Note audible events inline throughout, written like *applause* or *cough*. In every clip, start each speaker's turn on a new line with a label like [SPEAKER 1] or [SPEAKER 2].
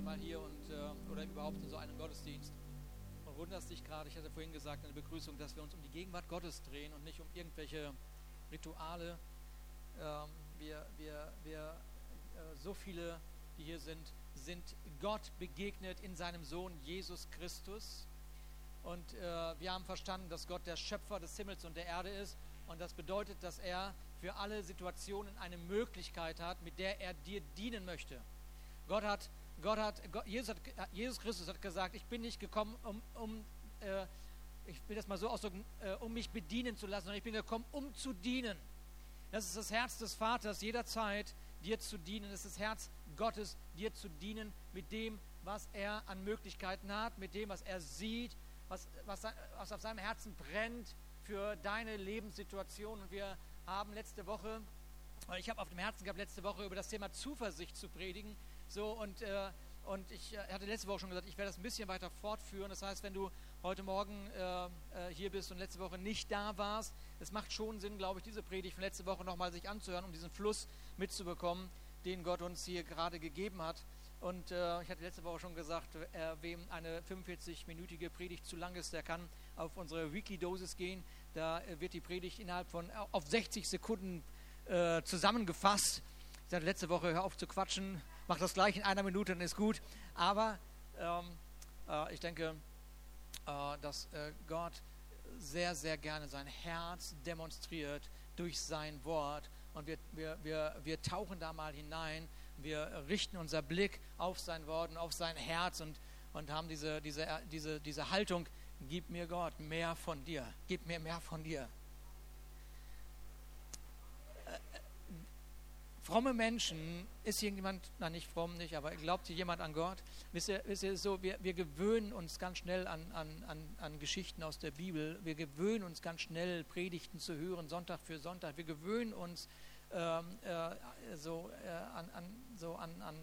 [SPEAKER 1] erste Mal hier und, äh, oder überhaupt in so einem Gottesdienst und wunderst dich gerade, ich hatte vorhin gesagt in der Begrüßung, dass wir uns um die Gegenwart Gottes drehen und nicht um irgendwelche Rituale. Ähm, wir, wir, wir äh, so viele, die hier sind, sind Gott begegnet in seinem Sohn Jesus Christus. Und äh, wir haben verstanden, dass Gott der Schöpfer des Himmels und der Erde ist. Und das bedeutet, dass er für alle Situationen eine Möglichkeit hat, mit der er dir dienen möchte. Gott hat, Gott hat, Jesus, hat Jesus Christus hat gesagt, ich bin nicht gekommen, um, um äh, ich will das mal so ausdrücken, äh, um mich bedienen zu lassen, sondern ich bin gekommen, um zu dienen. Das ist das Herz des Vaters jederzeit, dir zu dienen. Das ist das Herz Gottes, dir zu dienen mit dem, was er an Möglichkeiten hat, mit dem, was er sieht, was, was, was auf seinem Herzen brennt für deine Lebenssituation. Und wir haben letzte Woche, ich habe auf dem Herzen gehabt, letzte Woche über das Thema Zuversicht zu predigen. So und, äh, und ich äh, hatte letzte Woche schon gesagt, ich werde das ein bisschen weiter fortführen. Das heißt, wenn du heute Morgen äh, äh, hier bist und letzte Woche nicht da warst, es macht schon Sinn, glaube ich, diese Predigt von letzte Woche nochmal sich anzuhören, um diesen Fluss mitzubekommen, den Gott uns hier gerade gegeben hat. Und äh, ich hatte letzte Woche schon gesagt, äh, wem eine 45-minütige Predigt zu lang ist, der kann auf unsere Weekly-Dosis gehen. Da äh, wird die Predigt innerhalb von äh, auf 60 Sekunden zusammengefasst. Ich sagte letzte Woche, hör auf zu quatschen, mach das gleich in einer Minute, dann ist gut. Aber ähm, äh, ich denke, dass Gott sehr, sehr gerne sein Herz demonstriert durch sein Wort. Und wir, wir, wir, wir tauchen da mal hinein wir richten unser Blick auf sein Wort und auf sein Herz und, und haben diese, diese, diese, diese Haltung, gib mir Gott mehr von dir, gib mir mehr von dir. Fromme Menschen, ist hier jemand, na nicht fromm nicht, aber glaubt hier jemand an Gott? Wisst ihr, wisst ihr so, wir, wir gewöhnen uns ganz schnell an, an, an, an Geschichten aus der Bibel, wir gewöhnen uns ganz schnell Predigten zu hören, Sonntag für Sonntag, wir gewöhnen uns ähm, äh, so, äh, an, an, so an, an,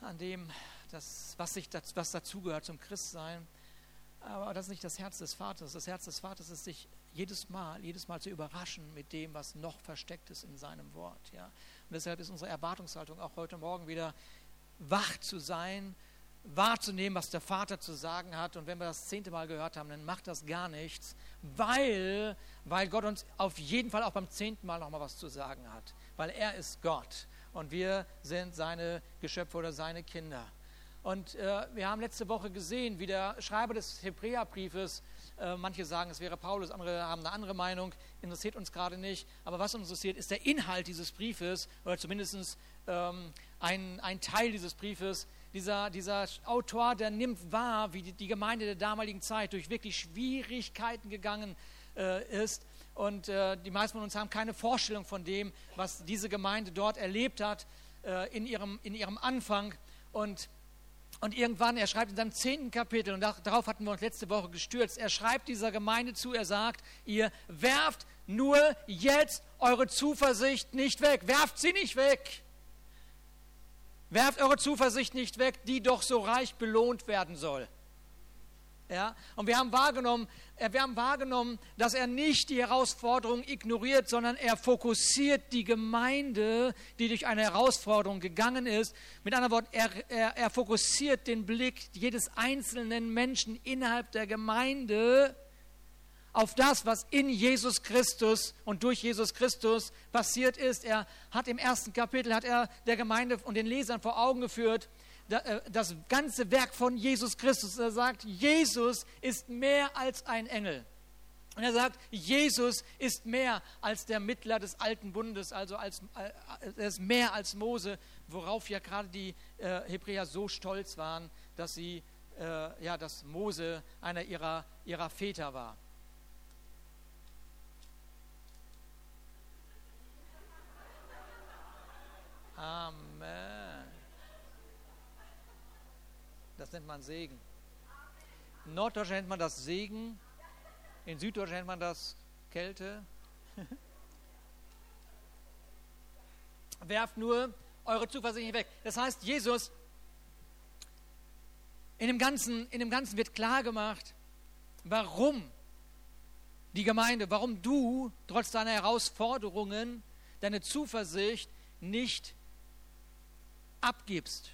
[SPEAKER 1] an dem, das, was, sich, das, was dazugehört zum Christsein. Aber das ist nicht das Herz des Vaters. Das Herz des Vaters ist, sich jedes Mal, jedes Mal zu überraschen mit dem, was noch versteckt ist in seinem Wort. Ja? Und deshalb ist unsere Erwartungshaltung auch heute Morgen wieder wach zu sein, wahrzunehmen, was der Vater zu sagen hat. Und wenn wir das zehnte Mal gehört haben, dann macht das gar nichts, weil, weil Gott uns auf jeden Fall auch beim zehnten Mal nochmal was zu sagen hat. Weil er ist Gott und wir sind seine Geschöpfe oder seine Kinder. Und äh, wir haben letzte Woche gesehen, wie der Schreiber des Hebräerbriefes, äh, manche sagen, es wäre Paulus, andere haben eine andere Meinung, interessiert uns gerade nicht. Aber was uns interessiert, ist der Inhalt dieses Briefes oder zumindest ähm, ein, ein Teil dieses Briefes, dieser, dieser Autor, der nimmt wahr, wie die, die Gemeinde der damaligen Zeit durch wirklich Schwierigkeiten gegangen äh, ist. Und äh, die meisten von uns haben keine Vorstellung von dem, was diese Gemeinde dort erlebt hat äh, in, ihrem, in ihrem Anfang. Und, und irgendwann, er schreibt in seinem zehnten Kapitel, und darauf hatten wir uns letzte Woche gestürzt, er schreibt dieser Gemeinde zu, er sagt, ihr werft nur jetzt eure Zuversicht nicht weg, werft sie nicht weg. Werft eure Zuversicht nicht weg, die doch so reich belohnt werden soll. Ja? Und wir haben, wahrgenommen, äh, wir haben wahrgenommen, dass er nicht die Herausforderung ignoriert, sondern er fokussiert die Gemeinde, die durch eine Herausforderung gegangen ist. Mit anderen Worten, er, er, er fokussiert den Blick jedes einzelnen Menschen innerhalb der Gemeinde auf das, was in Jesus Christus und durch Jesus Christus passiert ist. Er hat im ersten Kapitel hat er der Gemeinde und den Lesern vor Augen geführt, das ganze Werk von Jesus Christus. Er sagt, Jesus ist mehr als ein Engel. Und er sagt, Jesus ist mehr als der Mittler des alten Bundes, also als, äh, er ist mehr als Mose, worauf ja gerade die äh, Hebräer so stolz waren, dass sie, äh, ja, dass Mose einer ihrer, ihrer Väter war. Amen. Das nennt man Segen. In Norddeutschland nennt man das Segen, in Süddeutschland nennt man das Kälte. *laughs* Werft nur eure Zuversicht nicht weg. Das heißt, Jesus, in dem Ganzen, in dem Ganzen wird klar gemacht, warum die Gemeinde, warum du trotz deiner Herausforderungen deine Zuversicht nicht abgibst.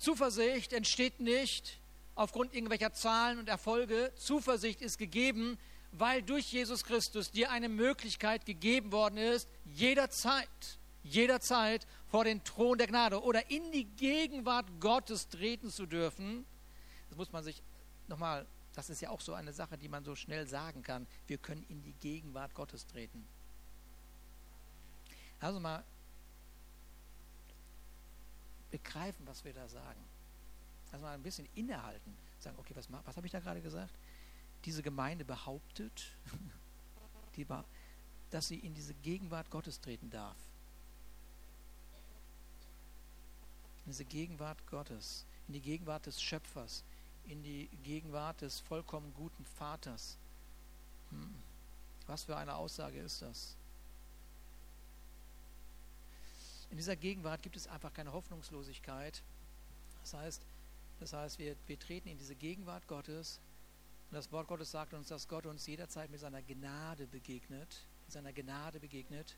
[SPEAKER 1] Zuversicht entsteht nicht aufgrund irgendwelcher Zahlen und Erfolge. Zuversicht ist gegeben, weil durch Jesus Christus dir eine Möglichkeit gegeben worden ist, jederzeit, jederzeit vor den Thron der Gnade oder in die Gegenwart Gottes treten zu dürfen. Das muss man sich nochmal, das ist ja auch so eine Sache, die man so schnell sagen kann. Wir können in die Gegenwart Gottes treten. Also mal begreifen, was wir da sagen. Also mal ein bisschen innehalten. Sagen, okay, was, was habe ich da gerade gesagt? Diese Gemeinde behauptet, *laughs* die, dass sie in diese Gegenwart Gottes treten darf. In diese Gegenwart Gottes, in die Gegenwart des Schöpfers, in die Gegenwart des vollkommen guten Vaters. Hm. Was für eine Aussage ist das? In dieser Gegenwart gibt es einfach keine Hoffnungslosigkeit. Das heißt, das heißt wir, wir treten in diese Gegenwart Gottes und das Wort Gottes sagt uns, dass Gott uns jederzeit mit seiner Gnade begegnet, mit seiner Gnade begegnet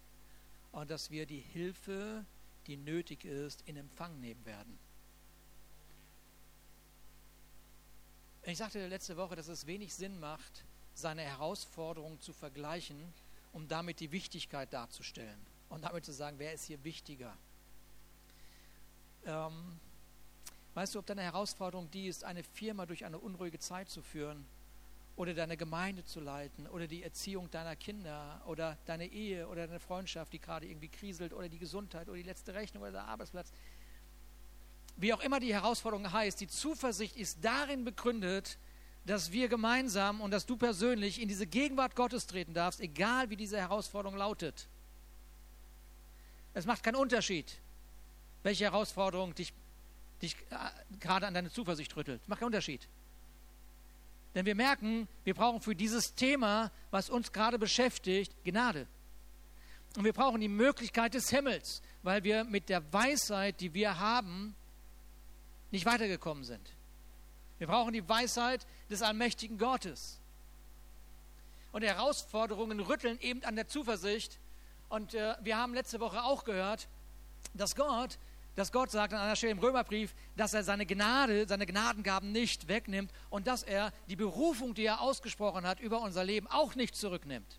[SPEAKER 1] und dass wir die Hilfe, die nötig ist, in Empfang nehmen werden. Ich sagte letzte Woche, dass es wenig Sinn macht, seine Herausforderungen zu vergleichen, um damit die Wichtigkeit darzustellen und damit zu sagen, wer ist hier wichtiger. Ähm, weißt du, ob deine Herausforderung die ist, eine Firma durch eine unruhige Zeit zu führen oder deine Gemeinde zu leiten oder die Erziehung deiner Kinder oder deine Ehe oder deine Freundschaft, die gerade irgendwie kriselt oder die Gesundheit oder die letzte Rechnung oder der Arbeitsplatz. Wie auch immer die Herausforderung heißt, die Zuversicht ist darin begründet, dass wir gemeinsam und dass du persönlich in diese Gegenwart Gottes treten darfst, egal wie diese Herausforderung lautet. Es macht keinen Unterschied, welche Herausforderung dich, dich äh, gerade an deine Zuversicht rüttelt. Macht keinen Unterschied. Denn wir merken, wir brauchen für dieses Thema, was uns gerade beschäftigt, Gnade. Und wir brauchen die Möglichkeit des Himmels, weil wir mit der Weisheit, die wir haben, nicht weitergekommen sind. Wir brauchen die Weisheit des allmächtigen Gottes. Und Herausforderungen rütteln eben an der Zuversicht, und äh, wir haben letzte Woche auch gehört, dass Gott, dass Gott sagt an einer Stelle im Römerbrief, dass er seine Gnade, seine Gnadengaben nicht wegnimmt und dass er die Berufung, die er ausgesprochen hat über unser Leben, auch nicht zurücknimmt.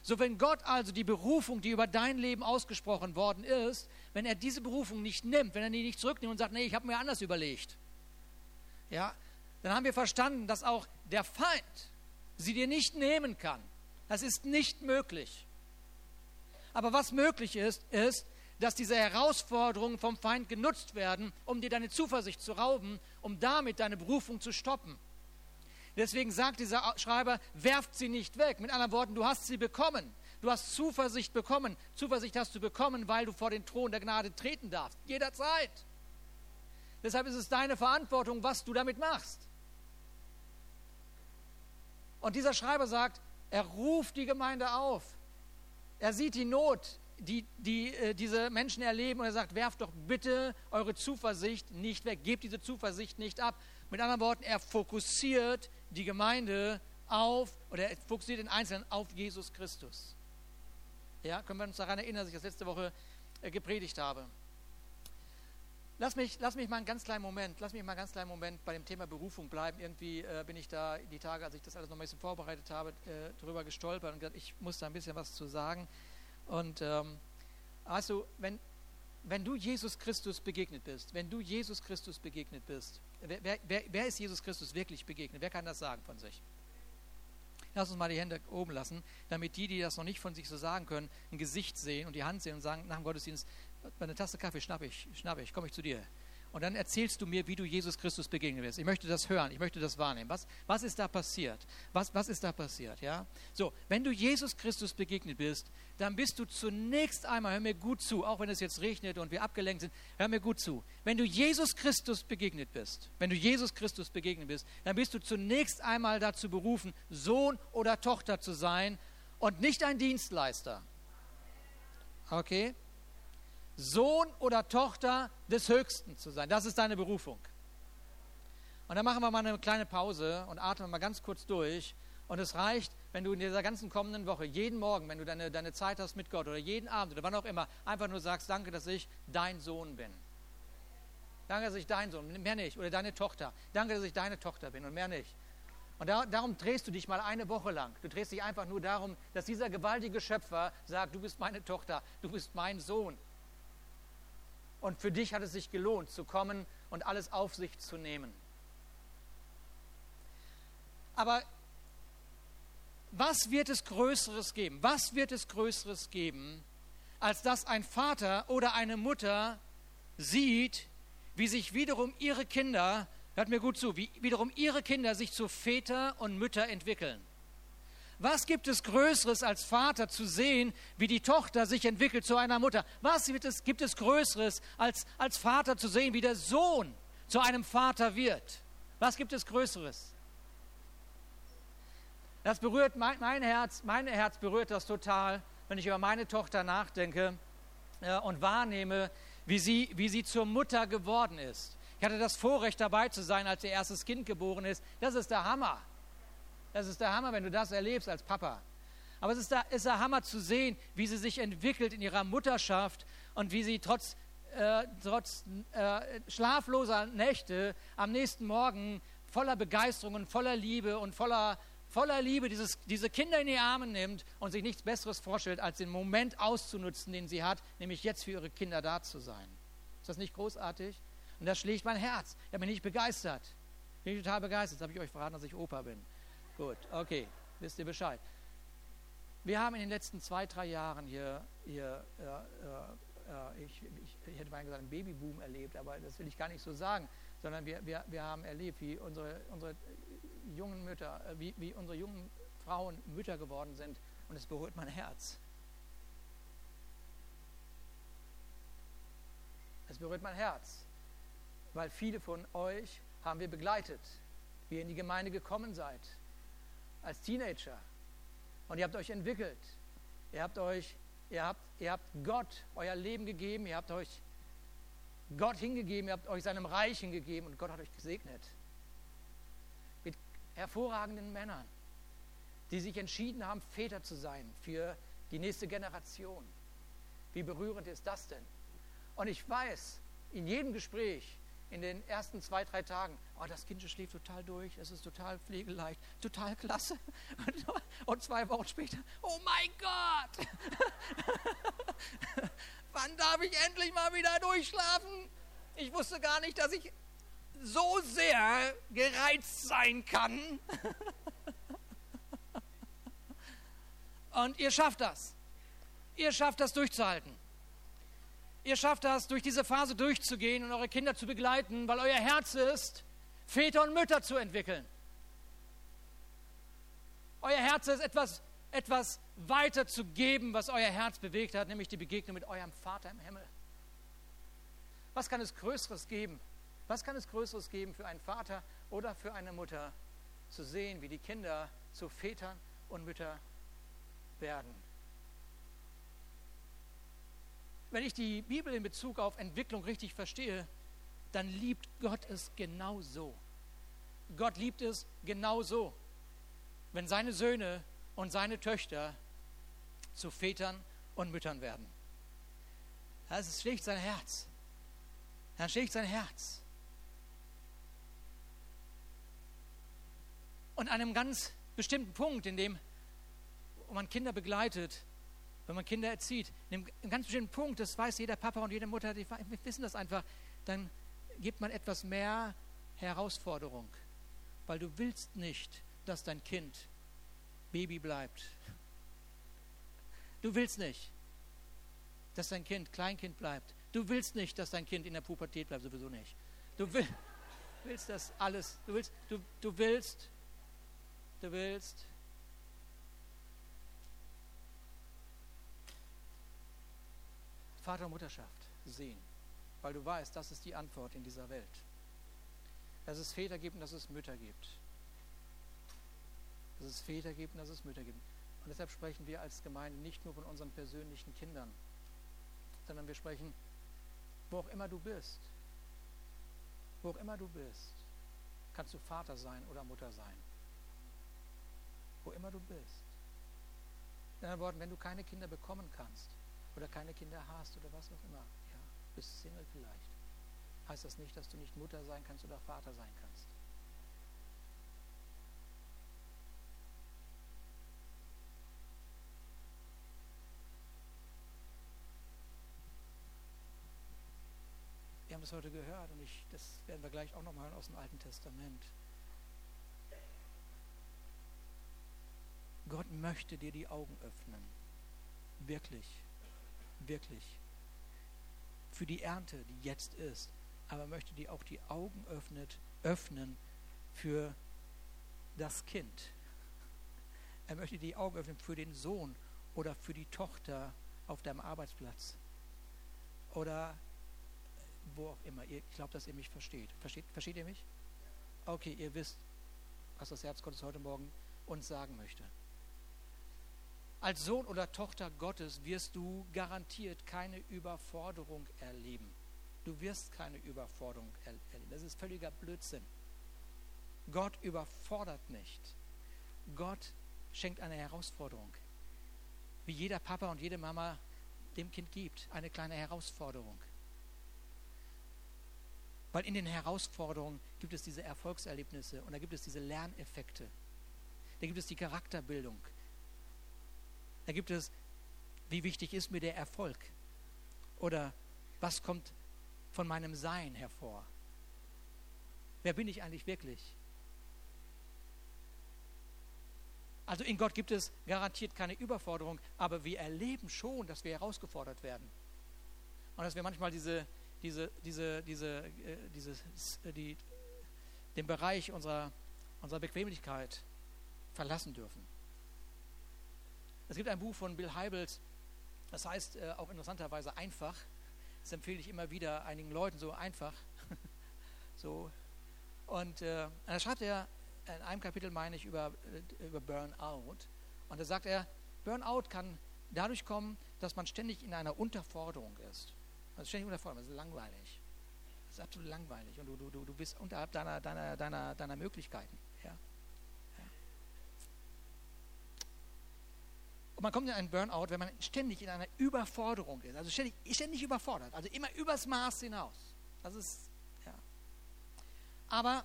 [SPEAKER 1] So, wenn Gott also die Berufung, die über dein Leben ausgesprochen worden ist, wenn er diese Berufung nicht nimmt, wenn er die nicht zurücknimmt und sagt, nee, ich habe mir anders überlegt, ja, dann haben wir verstanden, dass auch der Feind sie dir nicht nehmen kann. Das ist nicht möglich. Aber was möglich ist, ist, dass diese Herausforderungen vom Feind genutzt werden, um dir deine Zuversicht zu rauben, um damit deine Berufung zu stoppen. Deswegen sagt dieser Schreiber, werft sie nicht weg. Mit anderen Worten, du hast sie bekommen. Du hast Zuversicht bekommen. Zuversicht hast du bekommen, weil du vor den Thron der Gnade treten darfst. Jederzeit. Deshalb ist es deine Verantwortung, was du damit machst. Und dieser Schreiber sagt, er ruft die Gemeinde auf. Er sieht die Not, die, die äh, diese Menschen erleben und er sagt, werft doch bitte eure Zuversicht nicht weg, gebt diese Zuversicht nicht ab. Mit anderen Worten, er fokussiert die Gemeinde auf, oder er fokussiert den Einzelnen auf Jesus Christus. Ja, können wir uns daran erinnern, dass ich das letzte Woche äh, gepredigt habe. Lass mich, lass mich mal einen ganz kleinen Moment, lass mich mal einen ganz kleinen Moment bei dem Thema Berufung bleiben. Irgendwie äh, bin ich da die Tage, als ich das alles noch ein bisschen vorbereitet habe, äh, darüber gestolpert und gesagt, ich muss da ein bisschen was zu sagen. Und ähm, also, wenn, wenn du Jesus Christus begegnet bist, wenn du Jesus Christus begegnet bist, wer, wer, wer ist Jesus Christus wirklich begegnet? Wer kann das sagen von sich? Lass uns mal die Hände oben lassen, damit die, die das noch nicht von sich so sagen können, ein Gesicht sehen und die Hand sehen und sagen nach dem Gottesdienst, eine Tasse Kaffee schnappe ich, schnappe ich, komme ich zu dir. Und dann erzählst du mir, wie du Jesus Christus begegnet bist. Ich möchte das hören, ich möchte das wahrnehmen. Was, was ist da passiert? Was, was ist da passiert? Ja? So, wenn du Jesus Christus begegnet bist, dann bist du zunächst einmal, hör mir gut zu, auch wenn es jetzt regnet und wir abgelenkt sind, hör mir gut zu. Wenn du Jesus Christus begegnet bist, wenn du Jesus Christus begegnet bist, dann bist du zunächst einmal dazu berufen, Sohn oder Tochter zu sein und nicht ein Dienstleister. Okay? Sohn oder Tochter des Höchsten zu sein. Das ist deine Berufung. Und dann machen wir mal eine kleine Pause und atmen mal ganz kurz durch. Und es reicht, wenn du in dieser ganzen kommenden Woche, jeden Morgen, wenn du deine, deine Zeit hast mit Gott oder jeden Abend oder wann auch immer, einfach nur sagst, danke, dass ich dein Sohn bin. Danke, dass ich dein Sohn bin, mehr nicht. Oder deine Tochter. Danke, dass ich deine Tochter bin und mehr nicht. Und da, darum drehst du dich mal eine Woche lang. Du drehst dich einfach nur darum, dass dieser gewaltige Schöpfer sagt, du bist meine Tochter, du bist mein Sohn. Und für dich hat es sich gelohnt, zu kommen und alles auf sich zu nehmen. Aber was wird es Größeres geben? Was wird es Größeres geben, als dass ein Vater oder eine Mutter sieht, wie sich wiederum ihre Kinder, hört mir gut zu, wie wiederum ihre Kinder sich zu Väter und Mütter entwickeln? Was gibt es Größeres als Vater zu sehen, wie die Tochter sich entwickelt zu einer Mutter? Was gibt es, gibt es Größeres als, als Vater zu sehen, wie der Sohn zu einem Vater wird? Was gibt es Größeres? Das berührt mein, mein Herz, mein Herz berührt das total, wenn ich über meine Tochter nachdenke äh, und wahrnehme, wie sie, wie sie zur Mutter geworden ist. Ich hatte das Vorrecht dabei zu sein, als ihr erstes Kind geboren ist. Das ist der Hammer. Das ist der Hammer, wenn du das erlebst als Papa. Aber es ist der, ist der Hammer zu sehen, wie sie sich entwickelt in ihrer Mutterschaft und wie sie trotz, äh, trotz äh, schlafloser Nächte am nächsten Morgen voller Begeisterung und voller Liebe und voller voller Liebe dieses, diese Kinder in die Arme nimmt und sich nichts Besseres vorstellt, als den Moment auszunutzen, den sie hat, nämlich jetzt für ihre Kinder da zu sein. Ist das nicht großartig? Und das schlägt mein Herz. Ich bin nicht begeistert. Bin ich total begeistert. Jetzt habe ich euch verraten, dass ich Opa bin. Gut, okay, wisst ihr Bescheid. Wir haben in den letzten zwei, drei Jahren hier, hier äh, äh, ich, ich, ich, hätte mal gesagt, einen Babyboom erlebt, aber das will ich gar nicht so sagen, sondern wir, wir, wir haben erlebt, wie unsere, unsere jungen Mütter, äh, wie, wie unsere jungen Frauen Mütter geworden sind und es berührt mein Herz. Es berührt mein Herz, weil viele von euch haben wir begleitet, wie ihr in die Gemeinde gekommen seid, als Teenager. Und ihr habt euch entwickelt. Ihr habt euch, ihr habt, ihr habt Gott euer Leben gegeben, ihr habt euch Gott hingegeben, ihr habt euch seinem Reich hingegeben und Gott hat euch gesegnet hervorragenden Männern, die sich entschieden haben, Väter zu sein für die nächste Generation. Wie berührend ist das denn? Und ich weiß, in jedem Gespräch, in den ersten zwei, drei Tagen, oh, das Kind schläft total durch, es ist total pflegeleicht, total klasse. Und, *laughs* und zwei Wochen später, oh mein Gott, *laughs* wann darf ich endlich mal wieder durchschlafen? Ich wusste gar nicht, dass ich so sehr gereizt sein kann. *laughs* Und ihr schafft das. Ihr schafft das durchzuhalten. Ihr schafft das, durch diese Phase durchzugehen und eure Kinder zu begleiten, weil euer Herz ist, Väter und Mütter zu entwickeln. Euer Herz ist etwas, etwas weiter zu geben, was euer Herz bewegt hat, nämlich die Begegnung mit eurem Vater im Himmel. Was kann es Größeres geben, was kann es Größeres geben für einen Vater oder für eine Mutter, zu sehen, wie die Kinder zu Vätern und Müttern werden? Wenn ich die Bibel in Bezug auf Entwicklung richtig verstehe, dann liebt Gott es genau so. Gott liebt es genau so, wenn seine Söhne und seine Töchter zu Vätern und Müttern werden. Das schlägt sein Herz. Dann schlägt sein Herz. Und an einem ganz bestimmten Punkt, in dem man Kinder begleitet, wenn man Kinder erzieht, in einem ganz bestimmten Punkt, das weiß jeder Papa und jede Mutter, die wissen das einfach, dann gibt man etwas mehr Herausforderung, weil du willst nicht, dass dein Kind Baby bleibt. Du willst nicht, dass dein Kind Kleinkind bleibt. Du willst nicht, dass dein Kind in der Pubertät bleibt, sowieso nicht. Du will, *laughs* willst das alles. Du willst, du, du willst, du willst. Vater und Mutterschaft sehen, weil du weißt, das ist die Antwort in dieser Welt. Dass es Väter gibt und dass es Mütter gibt. Dass es Väter gibt und dass es Mütter gibt. Und deshalb sprechen wir als Gemeinde nicht nur von unseren persönlichen Kindern, sondern wir sprechen, wo auch immer du bist, wo auch immer du bist, kannst du Vater sein oder Mutter sein wo immer du bist. In anderen Worten, wenn du keine Kinder bekommen kannst oder keine Kinder hast oder was auch immer, ja, bist Single vielleicht. heißt das nicht, dass du nicht Mutter sein kannst oder Vater sein kannst. Wir haben das heute gehört und ich, das werden wir gleich auch nochmal aus dem Alten Testament. Gott möchte dir die Augen öffnen. Wirklich. Wirklich. Für die Ernte, die jetzt ist. Aber möchte dir auch die Augen öffnet, öffnen für das Kind. Er möchte die Augen öffnen für den Sohn oder für die Tochter auf deinem Arbeitsplatz. Oder wo auch immer. Ich glaube, dass ihr mich versteht. versteht. Versteht ihr mich? Okay, ihr wisst, was das Herz Gottes heute Morgen uns sagen möchte. Als Sohn oder Tochter Gottes wirst du garantiert keine Überforderung erleben. Du wirst keine Überforderung erleben. Das ist völliger Blödsinn. Gott überfordert nicht. Gott schenkt eine Herausforderung. Wie jeder Papa und jede Mama dem Kind gibt, eine kleine Herausforderung. Weil in den Herausforderungen gibt es diese Erfolgserlebnisse und da gibt es diese Lerneffekte. Da gibt es die Charakterbildung. Da gibt es, wie wichtig ist mir der Erfolg? Oder was kommt von meinem Sein hervor? Wer bin ich eigentlich wirklich? Also in Gott gibt es garantiert keine Überforderung, aber wir erleben schon, dass wir herausgefordert werden. Und dass wir manchmal diese, diese, diese, diese, äh, dieses, äh, die, den Bereich unserer, unserer Bequemlichkeit verlassen dürfen. Es gibt ein Buch von Bill Heibels, das heißt äh, auch interessanterweise einfach. Das empfehle ich immer wieder einigen Leuten, so einfach. *laughs* so. Und äh, da schreibt er in einem Kapitel, meine ich, über, äh, über Burnout. Und da sagt er, Burnout kann dadurch kommen, dass man ständig in einer Unterforderung ist. Also ständig Unterforderung, das ist langweilig. Das ist absolut langweilig und du, du, du bist unterhalb deiner, deiner, deiner, deiner Möglichkeiten. Und man kommt in einen Burnout, wenn man ständig in einer Überforderung ist. Also ständig, ständig überfordert. Also immer übers Maß hinaus. Das ist, ja. Aber,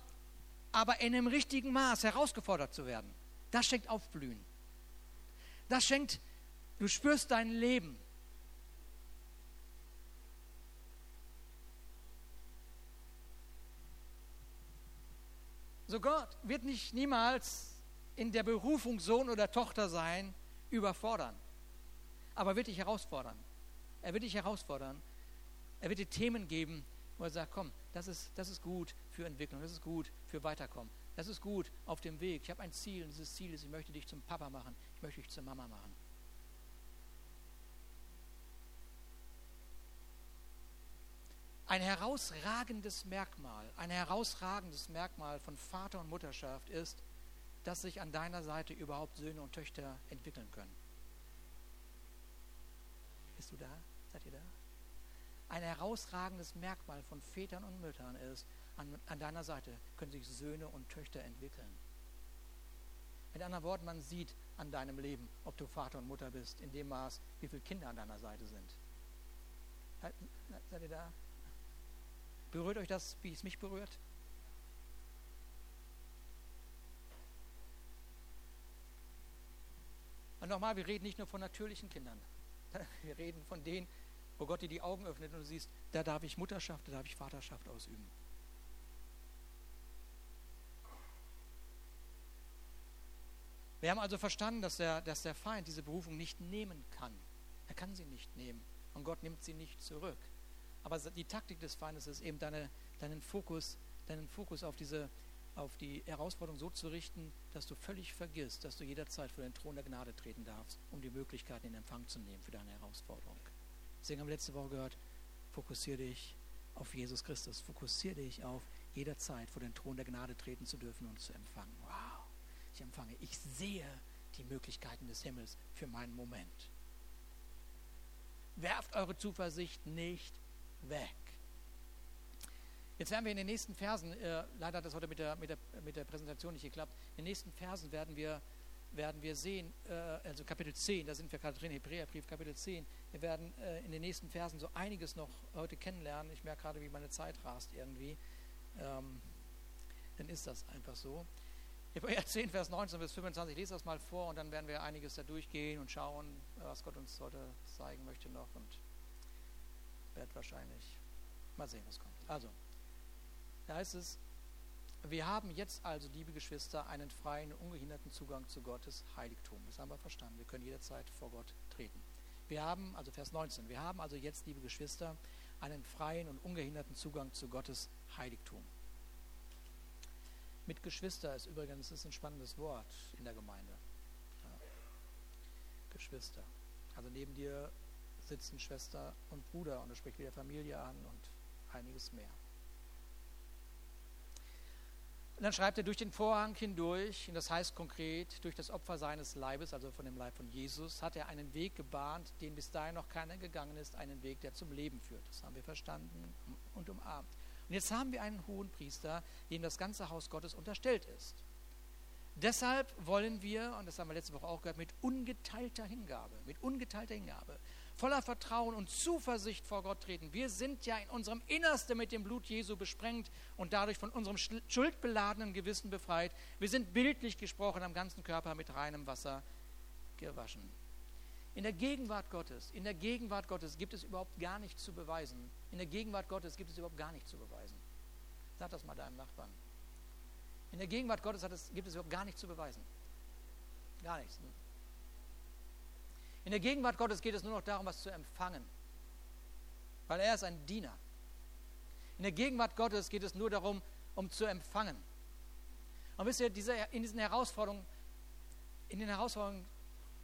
[SPEAKER 1] aber in einem richtigen Maß herausgefordert zu werden, das schenkt Aufblühen. Das schenkt, du spürst dein Leben. So Gott wird nicht niemals in der Berufung Sohn oder Tochter sein, überfordern, aber wird dich herausfordern. Er wird dich herausfordern. Er wird dir Themen geben, wo er sagt, komm, das ist, das ist gut für Entwicklung, das ist gut für Weiterkommen, das ist gut auf dem Weg. Ich habe ein Ziel und dieses Ziel ist, ich möchte dich zum Papa machen, ich möchte dich zur Mama machen. Ein herausragendes Merkmal, ein herausragendes Merkmal von Vater und Mutterschaft ist, dass sich an deiner Seite überhaupt Söhne und Töchter entwickeln können. Bist du da? Seid ihr da? Ein herausragendes Merkmal von Vätern und Müttern ist, an, an deiner Seite können sich Söhne und Töchter entwickeln. Mit anderen Worten, man sieht an deinem Leben, ob du Vater und Mutter bist, in dem Maß, wie viele Kinder an deiner Seite sind. Seid ihr da? Berührt euch das, wie es mich berührt? Und nochmal, wir reden nicht nur von natürlichen Kindern. *laughs* Wir reden von denen, wo Gott dir die Augen öffnet und du siehst, da darf ich Mutterschaft, da darf ich Vaterschaft ausüben. Wir haben also verstanden, dass der, dass der Feind diese Berufung nicht nehmen kann. Er kann sie nicht nehmen und Gott nimmt sie nicht zurück. Aber die Taktik des Feindes ist eben deine, deinen, Fokus, deinen Fokus auf diese auf die Herausforderung so zu richten, dass du völlig vergisst, dass du jederzeit vor den Thron der Gnade treten darfst, um die Möglichkeiten in Empfang zu nehmen für deine Herausforderung. Deswegen haben wir letzte Woche gehört, fokussiere dich auf Jesus Christus, fokussiere dich auf jederzeit vor den Thron der Gnade treten zu dürfen und zu empfangen. Wow, ich empfange, ich sehe die Möglichkeiten des Himmels für meinen Moment. Werft eure Zuversicht nicht weg. Jetzt werden wir in den nächsten Versen, äh, leider hat das heute mit der, mit, der, mit der Präsentation nicht geklappt, in den nächsten Versen werden wir werden wir sehen, äh, also Kapitel 10, da sind wir gerade drin, Hebräerbrief Kapitel 10, wir werden äh, in den nächsten Versen so einiges noch heute kennenlernen. Ich merke gerade, wie meine Zeit rast irgendwie. Ähm, dann ist das einfach so. Hebräer *laughs* 10, Vers 19 bis 25, ich lese das mal vor und dann werden wir einiges da durchgehen und schauen, was Gott uns heute zeigen möchte noch und wird wahrscheinlich mal sehen, was kommt. Also, da heißt es, wir haben jetzt also, liebe Geschwister, einen freien, ungehinderten Zugang zu Gottes Heiligtum. Das haben wir verstanden. Wir können jederzeit vor Gott treten. Wir haben, also Vers 19, wir haben also jetzt, liebe Geschwister, einen freien und ungehinderten Zugang zu Gottes Heiligtum. Mit Geschwister ist übrigens ist ein spannendes Wort in der Gemeinde. Ja. Geschwister. Also neben dir sitzen Schwester und Bruder und er spricht wieder Familie an und einiges mehr. Und dann schreibt er durch den Vorhang hindurch, und das heißt konkret, durch das Opfer seines Leibes, also von dem Leib von Jesus, hat er einen Weg gebahnt, den bis dahin noch keiner gegangen ist, einen Weg, der zum Leben führt. Das haben wir verstanden und umarmt. Und jetzt haben wir einen hohen Priester, dem das ganze Haus Gottes unterstellt ist. Deshalb wollen wir, und das haben wir letzte Woche auch gehört, mit ungeteilter Hingabe, mit ungeteilter Hingabe voller Vertrauen und Zuversicht vor Gott treten. Wir sind ja in unserem Innersten mit dem Blut Jesu besprengt und dadurch von unserem schuldbeladenen Gewissen befreit. Wir sind bildlich gesprochen am ganzen Körper mit reinem Wasser gewaschen. In der Gegenwart Gottes, in der Gegenwart Gottes gibt es überhaupt gar nichts zu beweisen. In der Gegenwart Gottes gibt es überhaupt gar nichts zu beweisen. Sag das mal deinem Nachbarn. In der Gegenwart Gottes es, gibt es überhaupt gar nichts zu beweisen. Gar nichts. Ne? In der Gegenwart Gottes geht es nur noch darum, was zu empfangen. Weil er ist ein Diener. In der Gegenwart Gottes geht es nur darum, um zu empfangen. Und wisst ihr, diese, in diesen Herausforderungen, in den Herausforderungen,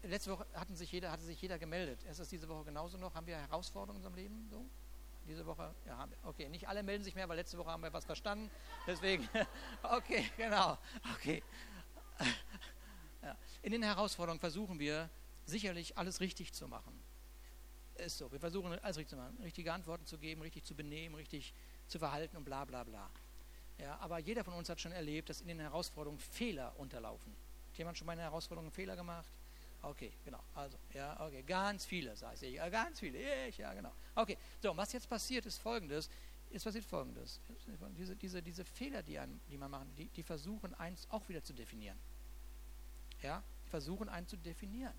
[SPEAKER 1] letzte Woche hatten sich jeder, hatte sich jeder gemeldet. Ist das diese Woche genauso noch? Haben wir Herausforderungen in unserem Leben? So? Diese Woche? Ja. Okay, nicht alle melden sich mehr, weil letzte Woche haben wir was verstanden. Deswegen, *laughs* okay, genau. Okay. *laughs* In den Herausforderungen versuchen wir, sicherlich alles richtig zu machen. Ist so. Wir versuchen alles richtig zu machen, richtige Antworten zu geben, richtig zu benehmen, richtig zu verhalten und bla bla bla. Ja, aber jeder von uns hat schon erlebt, dass in den Herausforderungen Fehler unterlaufen. Hat jemand schon mal in den Herausforderungen Fehler gemacht? Okay, genau. Also, ja, okay. Ganz viele, sage ich. Ja, ganz viele. Ich, ja, genau. Okay. So, und was jetzt passiert, ist folgendes. Ist passiert folgendes. Diese, diese, diese Fehler, die, einem, die man macht, die, die versuchen, eins auch wieder zu definieren. Ja, die versuchen, einen zu definieren.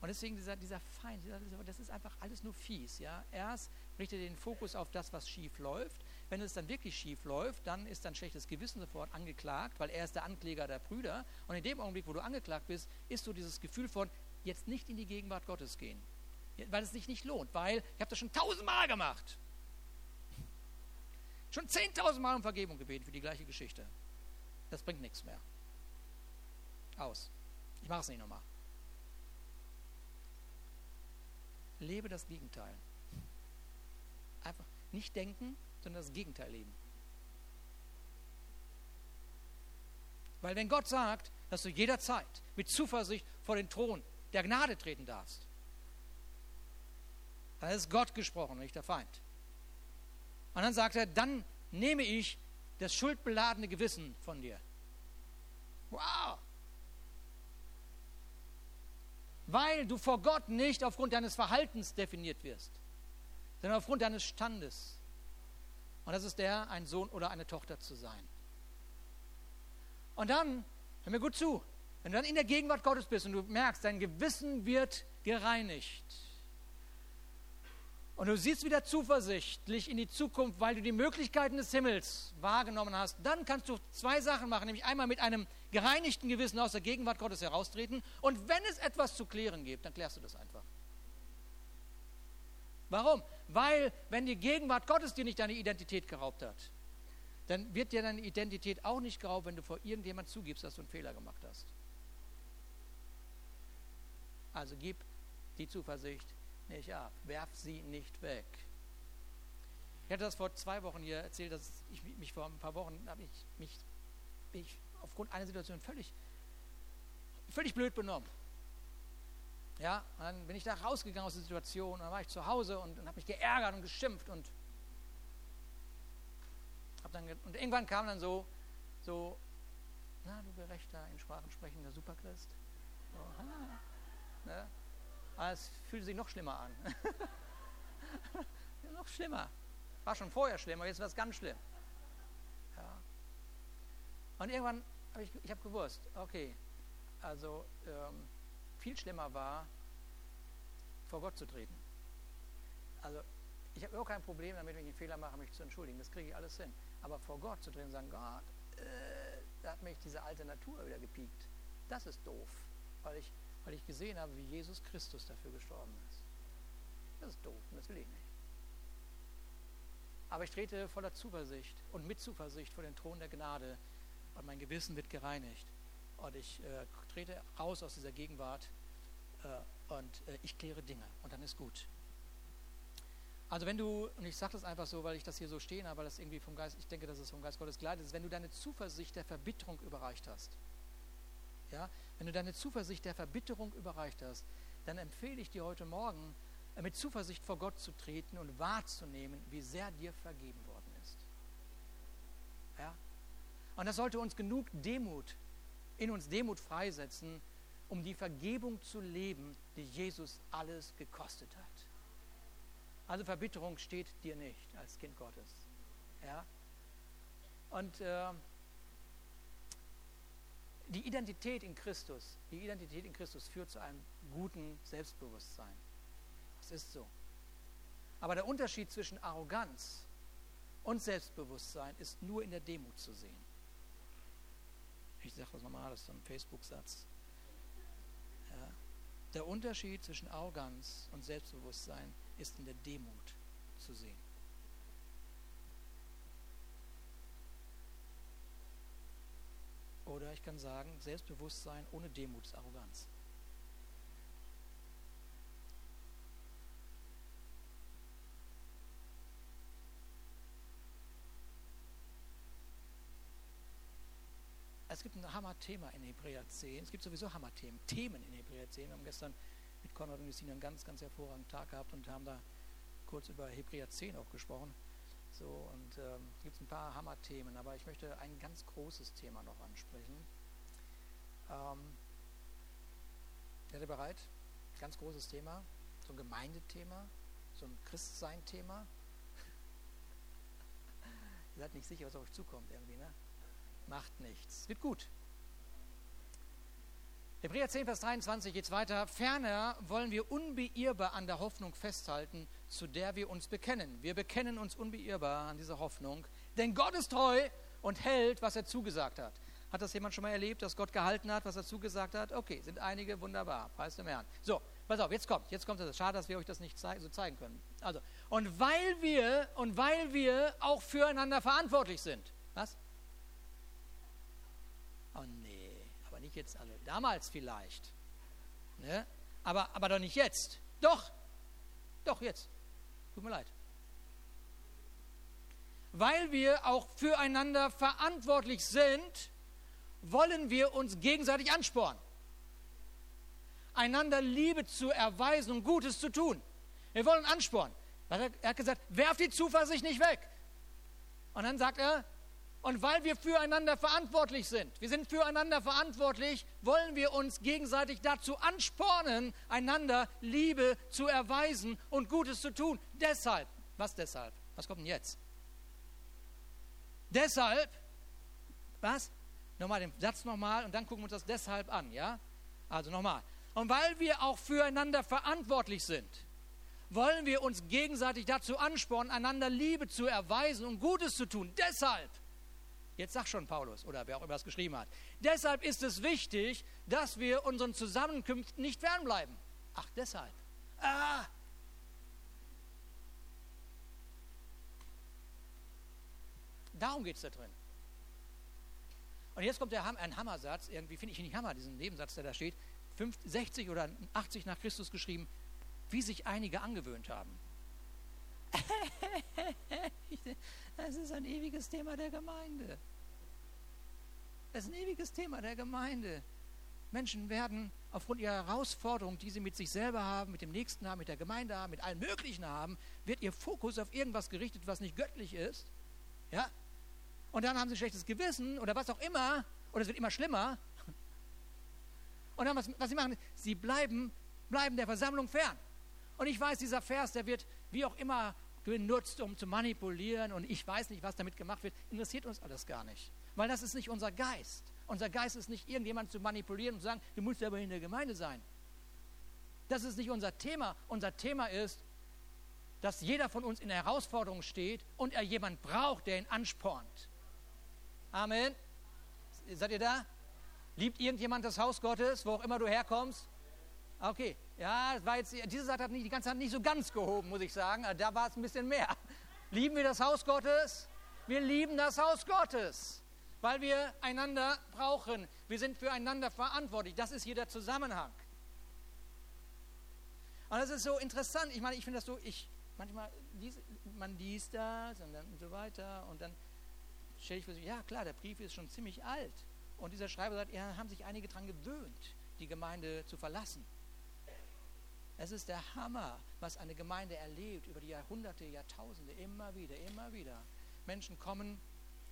[SPEAKER 1] Und deswegen dieser, dieser Feind, das ist einfach alles nur fies. Ja? Erst richtet den Fokus auf das, was schief läuft. Wenn es dann wirklich schief läuft, dann ist dann schlechtes Gewissen sofort angeklagt, weil er ist der Ankläger der Brüder. Und in dem Augenblick, wo du angeklagt bist, ist so dieses Gefühl von, jetzt nicht in die Gegenwart Gottes gehen. Weil es sich nicht lohnt, weil ich habe das schon tausendmal gemacht. Schon zehntausendmal um Vergebung gebeten für die gleiche Geschichte. Das bringt nichts mehr. Aus. Ich mache es nicht nochmal. Lebe das Gegenteil. Einfach nicht denken, sondern das Gegenteil leben. Weil wenn Gott sagt, dass du jederzeit mit Zuversicht vor den Thron der Gnade treten darfst, dann ist Gott gesprochen, nicht der Feind. Und dann sagt er, dann nehme ich das schuldbeladene Gewissen von dir. Wow! Weil du vor Gott nicht aufgrund deines Verhaltens definiert wirst, sondern aufgrund deines Standes. Und das ist der, ein Sohn oder eine Tochter zu sein. Und dann, hör mir gut zu, wenn du dann in der Gegenwart Gottes bist und du merkst, dein Gewissen wird gereinigt, und du siehst wieder zuversichtlich in die Zukunft, weil du die Möglichkeiten des Himmels wahrgenommen hast, dann kannst du zwei Sachen machen, nämlich einmal mit einem gereinigten Gewissen aus der Gegenwart Gottes heraustreten und wenn es etwas zu klären gibt, dann klärst du das einfach. Warum? Weil wenn die Gegenwart Gottes dir nicht deine Identität geraubt hat, dann wird dir deine Identität auch nicht geraubt, wenn du vor irgendjemand zugibst, dass du einen Fehler gemacht hast. Also gib die Zuversicht nicht ab. Werf sie nicht weg. Ich hatte das vor zwei Wochen hier erzählt, dass ich mich vor ein paar Wochen habe ich mich, mich aufgrund einer Situation völlig, völlig blöd benommen. Ja, dann bin ich da rausgegangen aus der Situation, und dann war ich zu Hause und, und habe mich geärgert und geschimpft und hab dann und irgendwann kam dann so, so, na du gerechter in Sprachen sprechender Superchrist, So, ne? Aber es fühlt sich noch schlimmer an. *laughs* noch schlimmer. War schon vorher schlimmer, jetzt wird es ganz schlimm. Ja. Und irgendwann habe ich, ich hab gewusst, okay, also ähm, viel schlimmer war, vor Gott zu treten. Also ich habe überhaupt kein Problem damit, wenn ich einen Fehler mache, mich zu entschuldigen. Das kriege ich alles hin. Aber vor Gott zu treten und sagen, Gott, äh, da hat mich diese alte Natur wieder gepiekt. Das ist doof, weil ich, weil ich gesehen habe, wie Jesus Christus dafür gestorben ist. Das ist doof und das will ich nicht. Aber ich trete voller Zuversicht und mit Zuversicht vor den Thron der Gnade und mein Gewissen wird gereinigt. Und ich äh, trete raus aus dieser Gegenwart äh, und äh, ich kläre Dinge und dann ist gut. Also wenn du, und ich sage das einfach so, weil ich das hier so stehen habe, weil das irgendwie vom Geist, ich denke, dass es vom Geist Gottes geleitet ist, wenn du deine Zuversicht der Verbitterung überreicht hast, ja, wenn du deine Zuversicht der Verbitterung überreicht hast, dann empfehle ich dir heute Morgen, äh, mit Zuversicht vor Gott zu treten und wahrzunehmen, wie sehr dir vergeben worden ist. Ja? Und das sollte uns genug Demut, in uns Demut freisetzen, um die Vergebung zu leben, die Jesus alles gekostet hat. Also Verbitterung steht dir nicht als Kind Gottes. Ja? Und äh, die Identität in Christus, die Identität in Christus führt zu einem guten Selbstbewusstsein. Das ist so. Aber der Unterschied zwischen Arroganz und Selbstbewusstsein ist nur in der Demut zu sehen. Ich sage das ist so ein Facebook-Satz. Ja. Der Unterschied zwischen Arroganz und Selbstbewusstsein ist in der Demut zu sehen. Oder ich kann sagen, Selbstbewusstsein ohne Demut ist Arroganz. Gibt ein Hammer-Thema in Hebräer 10. Es gibt sowieso Hammer-Themen, Themen in Hebräer 10. Wir haben gestern mit Konrad und Christine einen ganz, ganz hervorragenden Tag gehabt und haben da kurz über Hebräer 10 auch gesprochen. So, und ähm, es gibt ein paar Hammer-Themen, aber ich möchte ein ganz großes Thema noch ansprechen. Ähm, seid ihr bereit? Ganz großes Thema, so ein Gemeindethema, so ein Christsein-Thema. *laughs* ihr seid nicht sicher, was auf euch zukommt irgendwie, ne? Macht nichts. Wird gut. Hebräer 10, Vers 23 geht es weiter. Ferner wollen wir unbeirrbar an der Hoffnung festhalten, zu der wir uns bekennen. Wir bekennen uns unbeirrbar an dieser Hoffnung, denn Gott ist treu und hält, was er zugesagt hat. Hat das jemand schon mal erlebt, dass Gott gehalten hat, was er zugesagt hat? Okay, sind einige wunderbar. Preis dem Herrn. So, pass auf, jetzt kommt, jetzt kommt es. Schade, dass wir euch das nicht so zeigen können. Also, und weil wir, und weil wir auch füreinander verantwortlich sind. Was? Oh nee nicht jetzt alle. Damals vielleicht. Ne? Aber, aber doch nicht jetzt. Doch. Doch jetzt. Tut mir leid. Weil wir auch füreinander verantwortlich sind, wollen wir uns gegenseitig anspornen. Einander Liebe zu erweisen und Gutes zu tun. Wir wollen anspornen. Er hat gesagt, werf die Zuversicht nicht weg. Und dann sagt er, und weil wir füreinander verantwortlich sind, wir sind füreinander verantwortlich, wollen wir uns gegenseitig dazu anspornen, einander Liebe zu erweisen und Gutes zu tun. Deshalb, was deshalb? Was kommt denn jetzt? Deshalb, was? Nochmal den Satz nochmal und dann gucken wir uns das deshalb an, ja? Also nochmal. Und weil wir auch füreinander verantwortlich sind, wollen wir uns gegenseitig dazu anspornen, einander Liebe zu erweisen und Gutes zu tun. Deshalb Jetzt sag schon Paulus oder wer auch immer es geschrieben hat. Deshalb ist es wichtig, dass wir unseren Zusammenkünften nicht fernbleiben. Ach, deshalb. Ah! Darum geht es da drin. Und jetzt kommt der, ein Hammersatz, irgendwie finde ich nicht Hammer, diesen Nebensatz, der da steht, 60 oder 80 nach Christus geschrieben, wie sich einige angewöhnt haben. *laughs* Es ist ein ewiges Thema der Gemeinde. Es ist ein ewiges Thema der Gemeinde. Menschen werden aufgrund ihrer Herausforderung, die sie mit sich selber haben, mit dem Nächsten haben, mit der Gemeinde haben, mit allen Möglichen haben, wird ihr Fokus auf irgendwas gerichtet, was nicht göttlich ist. Ja? Und dann haben sie schlechtes Gewissen oder was auch immer, oder es wird immer schlimmer. Und dann, was, was sie machen, sie bleiben, bleiben der Versammlung fern. Und ich weiß, dieser Vers, der wird wie auch immer genutzt, um zu manipulieren und ich weiß nicht, was damit gemacht wird, interessiert uns alles gar nicht. Weil das ist nicht unser Geist. Unser Geist ist nicht irgendjemand zu manipulieren und zu sagen, du musst aber in der Gemeinde sein. Das ist nicht unser Thema. Unser Thema ist, dass jeder von uns in der Herausforderung steht und er jemand braucht, der ihn anspornt. Amen. Seid ihr da? Liebt irgendjemand das Haus Gottes, wo auch immer du herkommst? Okay, ja, war jetzt, diese Seite hat nicht, die ganze Zeit nicht so ganz gehoben, muss ich sagen. Da war es ein bisschen mehr. *laughs* Lieben wir das Haus Gottes? Wir lieben das Haus Gottes, weil wir einander brauchen. Wir sind füreinander verantwortlich. Das ist hier der Zusammenhang. Und das ist so interessant. Ich meine, ich finde das so, ich, manchmal, liest, man liest das und, dann und so weiter und dann stelle ich für sich, ja klar, der Brief ist schon ziemlich alt. Und dieser Schreiber sagt, ja, haben sich einige daran gewöhnt, die Gemeinde zu verlassen. Es ist der Hammer, was eine Gemeinde erlebt über die Jahrhunderte, Jahrtausende, immer wieder, immer wieder. Menschen kommen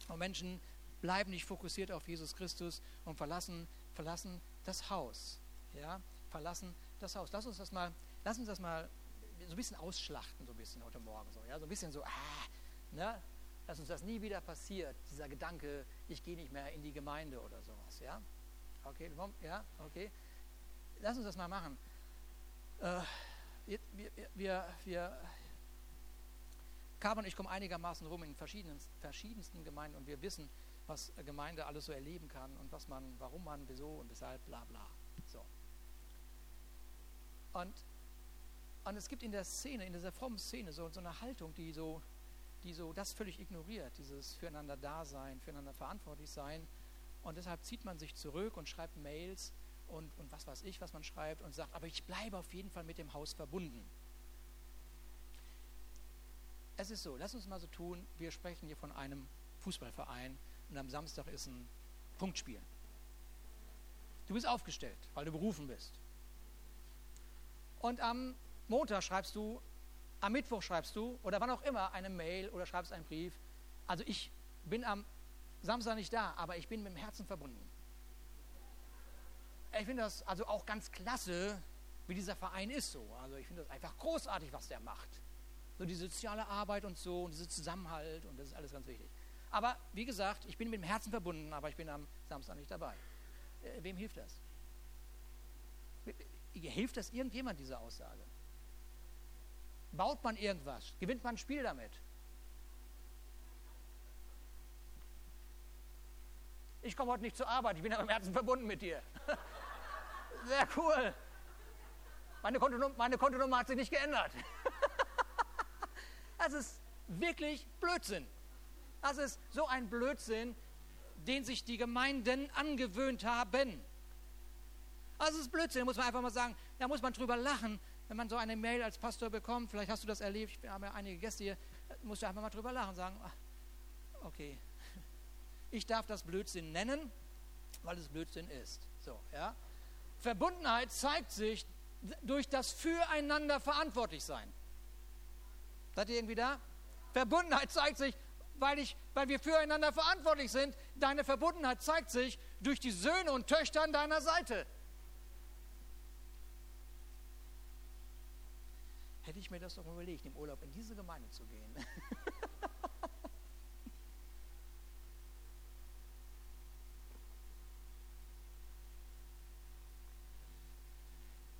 [SPEAKER 1] und Menschen bleiben nicht fokussiert auf Jesus Christus und verlassen, verlassen das Haus. Ja, verlassen das Haus. Lass uns das mal, lass uns das mal so ein bisschen ausschlachten, so ein bisschen heute Morgen. So, ja? so ein bisschen so, ah, ne? dass uns das nie wieder passiert, dieser Gedanke, ich gehe nicht mehr in die Gemeinde oder sowas. Ja? Okay, ja, okay. Lass uns das mal machen. Äh, wir, wir, wir, Carmen und ich kommen einigermaßen rum in verschiedensten, verschiedensten Gemeinden und wir wissen, was Gemeinde alles so erleben kann und was man, warum man, wieso und weshalb, bla bla. So. Und, und es gibt in der Szene, in dieser frommen Szene so, so eine Haltung, die so, die so das völlig ignoriert, dieses füreinander Dasein, füreinander verantwortlich sein. Und deshalb zieht man sich zurück und schreibt Mails und, und was weiß ich, was man schreibt und sagt, aber ich bleibe auf jeden Fall mit dem Haus verbunden. Es ist so, lass uns mal so tun, wir sprechen hier von einem Fußballverein und am Samstag ist ein Punktspiel. Du bist aufgestellt, weil du berufen bist. Und am Montag schreibst du, am Mittwoch schreibst du oder wann auch immer eine Mail oder schreibst einen Brief. Also ich bin am Samstag nicht da, aber ich bin mit dem Herzen verbunden. Ich finde das also auch ganz klasse, wie dieser Verein ist so. Also ich finde das einfach großartig, was der macht. So die soziale Arbeit und so und dieser Zusammenhalt und das ist alles ganz wichtig. Aber wie gesagt, ich bin mit dem Herzen verbunden, aber ich bin am Samstag nicht dabei. Äh, wem hilft das? Hilft das irgendjemand, diese Aussage? Baut man irgendwas? Gewinnt man ein Spiel damit? Ich komme heute nicht zur Arbeit, ich bin aber im Herzen verbunden mit dir. *laughs* Sehr cool. Meine Kontonummer, meine Kontonummer hat sich nicht geändert. *laughs* Das ist wirklich Blödsinn. Das ist so ein Blödsinn, den sich die Gemeinden angewöhnt haben. Es ist Blödsinn, muss man einfach mal sagen. Da muss man drüber lachen, wenn man so eine Mail als Pastor bekommt. Vielleicht hast du das erlebt, ich habe ja einige Gäste hier. Musst du einfach mal drüber lachen und sagen, ach, okay, ich darf das Blödsinn nennen, weil es Blödsinn ist. So, ja. Verbundenheit zeigt sich durch das Füreinander verantwortlich sein. Seid ihr irgendwie da? Verbundenheit zeigt sich, weil, ich, weil wir füreinander verantwortlich sind. Deine Verbundenheit zeigt sich durch die Söhne und Töchter an deiner Seite. Hätte ich mir das doch mal überlegt, im Urlaub in diese Gemeinde zu gehen. *laughs*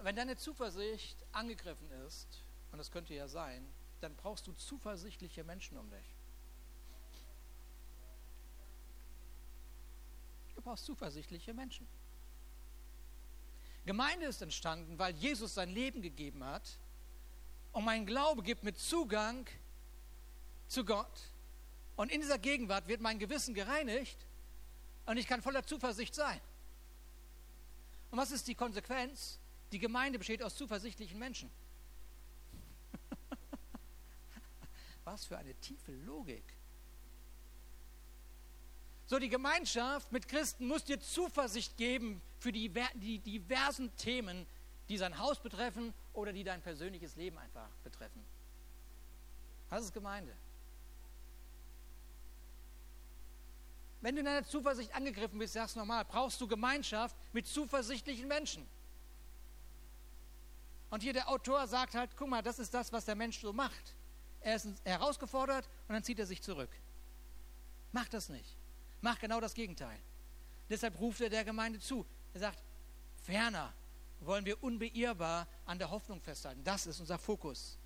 [SPEAKER 1] Wenn deine Zuversicht angegriffen ist, und das könnte ja sein, dann brauchst du zuversichtliche Menschen um dich. Du brauchst zuversichtliche Menschen. Gemeinde ist entstanden, weil Jesus sein Leben gegeben hat und mein Glaube gibt mir Zugang zu Gott. Und in dieser Gegenwart wird mein Gewissen gereinigt und ich kann voller Zuversicht sein. Und was ist die Konsequenz? Die Gemeinde besteht aus zuversichtlichen Menschen. *laughs* Was für eine tiefe Logik. So, die Gemeinschaft mit Christen muss dir Zuversicht geben für die, die diversen Themen, die sein Haus betreffen oder die dein persönliches Leben einfach betreffen. Das ist Gemeinde. Wenn du in deiner Zuversicht angegriffen bist, sagst du nochmal, brauchst du Gemeinschaft mit zuversichtlichen Menschen. Und hier der Autor sagt halt, guck mal, das ist das, was der Mensch so macht. Er ist herausgefordert und dann zieht er sich zurück. Mach das nicht. Mach genau das Gegenteil. Deshalb ruft er der Gemeinde zu. Er sagt, ferner wollen wir unbeirrbar an der Hoffnung festhalten. Das ist unser Fokus.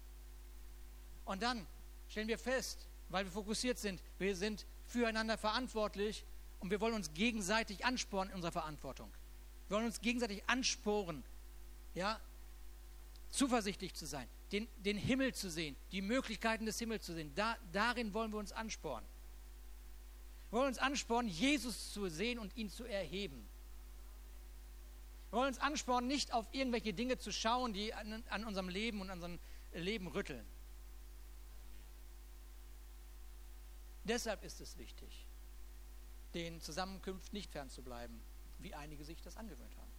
[SPEAKER 1] Und dann stellen wir fest, weil wir fokussiert sind, wir sind füreinander verantwortlich und wir wollen uns gegenseitig anspornen in unserer Verantwortung. Wir wollen uns gegenseitig ansporen, ja, zuversichtlich zu sein, den, den Himmel zu sehen, die Möglichkeiten des Himmels zu sehen. Da, darin wollen wir uns anspornen. Wir wollen uns anspornen, Jesus zu sehen und ihn zu erheben. Wir wollen uns anspornen, nicht auf irgendwelche Dinge zu schauen, die an, an unserem Leben und an unserem Leben rütteln. Deshalb ist es wichtig, den Zusammenkünften nicht fernzubleiben, wie einige sich das angewöhnt haben,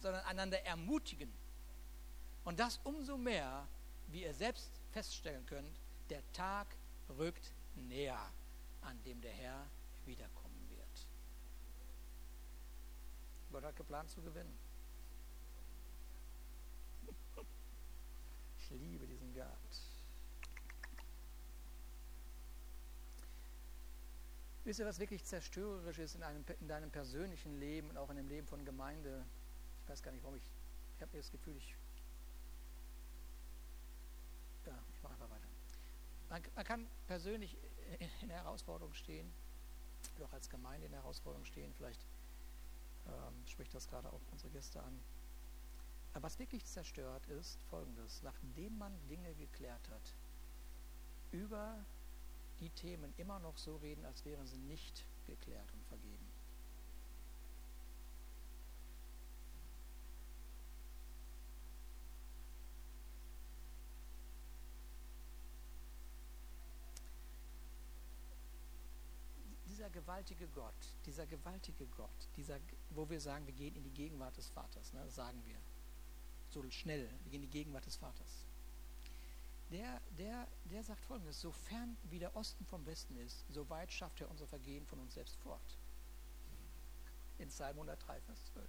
[SPEAKER 1] sondern einander ermutigen. Und das umso mehr, wie ihr selbst feststellen könnt, der Tag rückt näher, an dem der Herr wiederkommen wird. Gott hat geplant zu gewinnen. Ich liebe diesen Gott. Wisst ihr, was wirklich zerstörerisch ist in, einem, in deinem persönlichen Leben und auch in dem Leben von Gemeinde? Ich weiß gar nicht, warum ich, ich habe das Gefühl, ich, ja, ich mache einfach weiter. Man, man kann persönlich in, in der Herausforderung stehen, oder auch als Gemeinde in der Herausforderung stehen. Vielleicht ähm, spricht das gerade auch unsere Gäste an. Aber was wirklich zerstört ist, folgendes: Nachdem man Dinge geklärt hat, über die Themen immer noch so reden, als wären sie nicht geklärt und vergeben. Dieser gewaltige Gott, dieser gewaltige Gott, dieser, wo wir sagen, wir gehen in die Gegenwart des Vaters, ne, sagen wir so schnell, wir gehen in die Gegenwart des Vaters der, der, der sagt folgendes, sofern wie der Osten vom Westen ist, so weit schafft er unser Vergehen von uns selbst fort. In Psalm 103, Vers 12.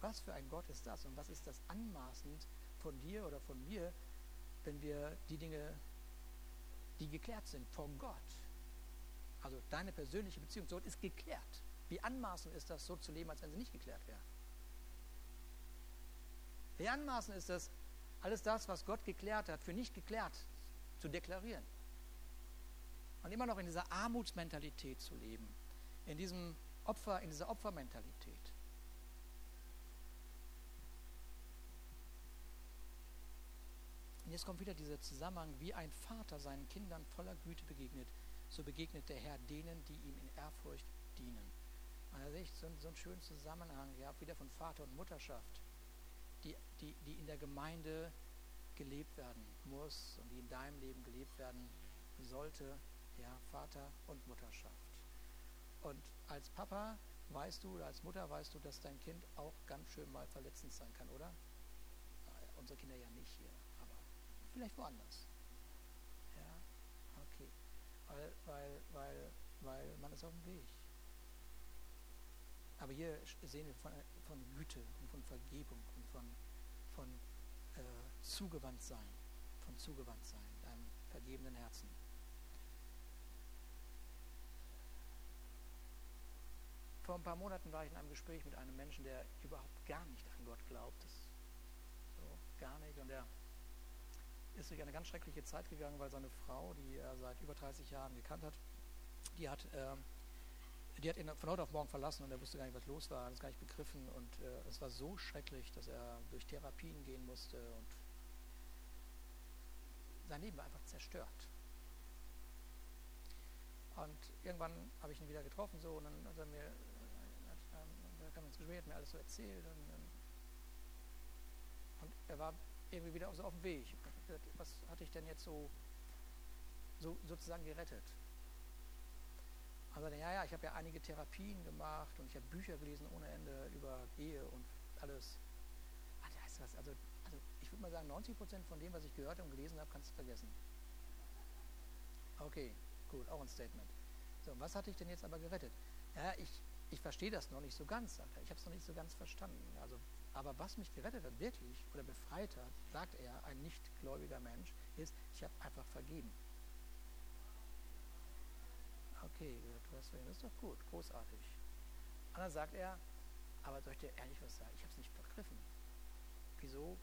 [SPEAKER 1] Was für ein Gott ist das und was ist das anmaßend von dir oder von mir, wenn wir die Dinge, die geklärt sind, vor Gott, also deine persönliche Beziehung zu Gott ist geklärt. Wie anmaßend ist das, so zu leben, als wenn sie nicht geklärt wäre? Wie anmaßend ist das, alles das, was Gott geklärt hat, für nicht geklärt zu deklarieren. Und immer noch in dieser Armutsmentalität zu leben, in diesem Opfer, in dieser Opfermentalität. Und jetzt kommt wieder dieser Zusammenhang, wie ein Vater seinen Kindern voller Güte begegnet, so begegnet der Herr denen, die ihm in Ehrfurcht dienen. Und da sehe ich so, so einen schönen Zusammenhang, ja, wieder von Vater und Mutterschaft die, die, die in der Gemeinde gelebt werden muss und die in deinem Leben gelebt werden sollte, ja, Vater und Mutterschaft. Und als Papa weißt du oder als Mutter weißt du, dass dein Kind auch ganz schön mal verletzend sein kann, oder? Unsere Kinder ja nicht hier, aber vielleicht woanders. Weil, weil, weil, weil man ist auf dem Weg. Aber hier sehen wir von, von Güte und von Vergebung und von, von äh, Zugewandtsein, von Zugewandtsein, deinem vergebenen Herzen. Vor ein paar Monaten war ich in einem Gespräch mit einem Menschen, der überhaupt gar nicht an Gott glaubt. So, gar nicht. Und er ist durch eine ganz schreckliche Zeit gegangen, weil seine Frau, die er seit über 30 Jahren gekannt hat, die hat äh, die hat ihn von heute auf morgen verlassen und er wusste gar nicht, was los war, hat es gar nicht begriffen und äh, es war so schrecklich, dass er durch Therapien gehen musste und sein Leben war einfach zerstört. Und irgendwann habe ich ihn wieder getroffen so und dann hat er mir, hat, hat, kam ins Gespräch, hat mir alles so erzählt und, und er war irgendwie wieder so auf dem Weg. Was hatte ich denn jetzt so, so sozusagen gerettet? Also ja, ja, ich habe ja einige Therapien gemacht und ich habe Bücher gelesen ohne Ende über Ehe und alles. Also, also ich würde mal sagen, 90 Prozent von dem, was ich gehört und gelesen habe, kannst du vergessen. Okay, gut, auch ein Statement. So, was hat dich denn jetzt aber gerettet? Ja, ich, ich verstehe das noch nicht so ganz, sagt er. Ich habe es noch nicht so ganz verstanden. Also, aber was mich gerettet hat, wirklich, oder befreit hat, sagt er, ein nichtgläubiger Mensch, ist, ich habe einfach vergeben. Okay, du hast vergeben, das ist doch gut, großartig. Und dann sagt er, aber soll ich dir ehrlich was sagen? Ich habe es nicht begriffen. Wieso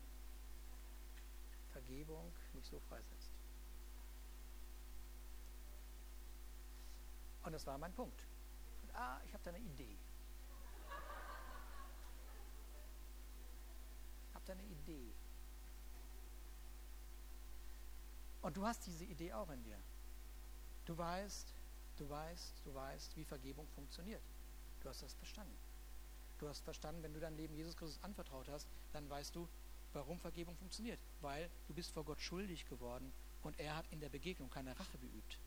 [SPEAKER 1] Vergebung mich so freisetzt. Und das war mein Punkt. Und, ah, ich habe da eine Idee. Da eine Idee. Und du hast diese Idee auch in dir. Du weißt, du weißt, du weißt, wie Vergebung funktioniert. Du hast das verstanden. Du hast verstanden, wenn du dein Leben Jesus Christus anvertraut hast, dann weißt du, warum Vergebung funktioniert. Weil du bist vor Gott schuldig geworden und er hat in der Begegnung keine Rache geübt.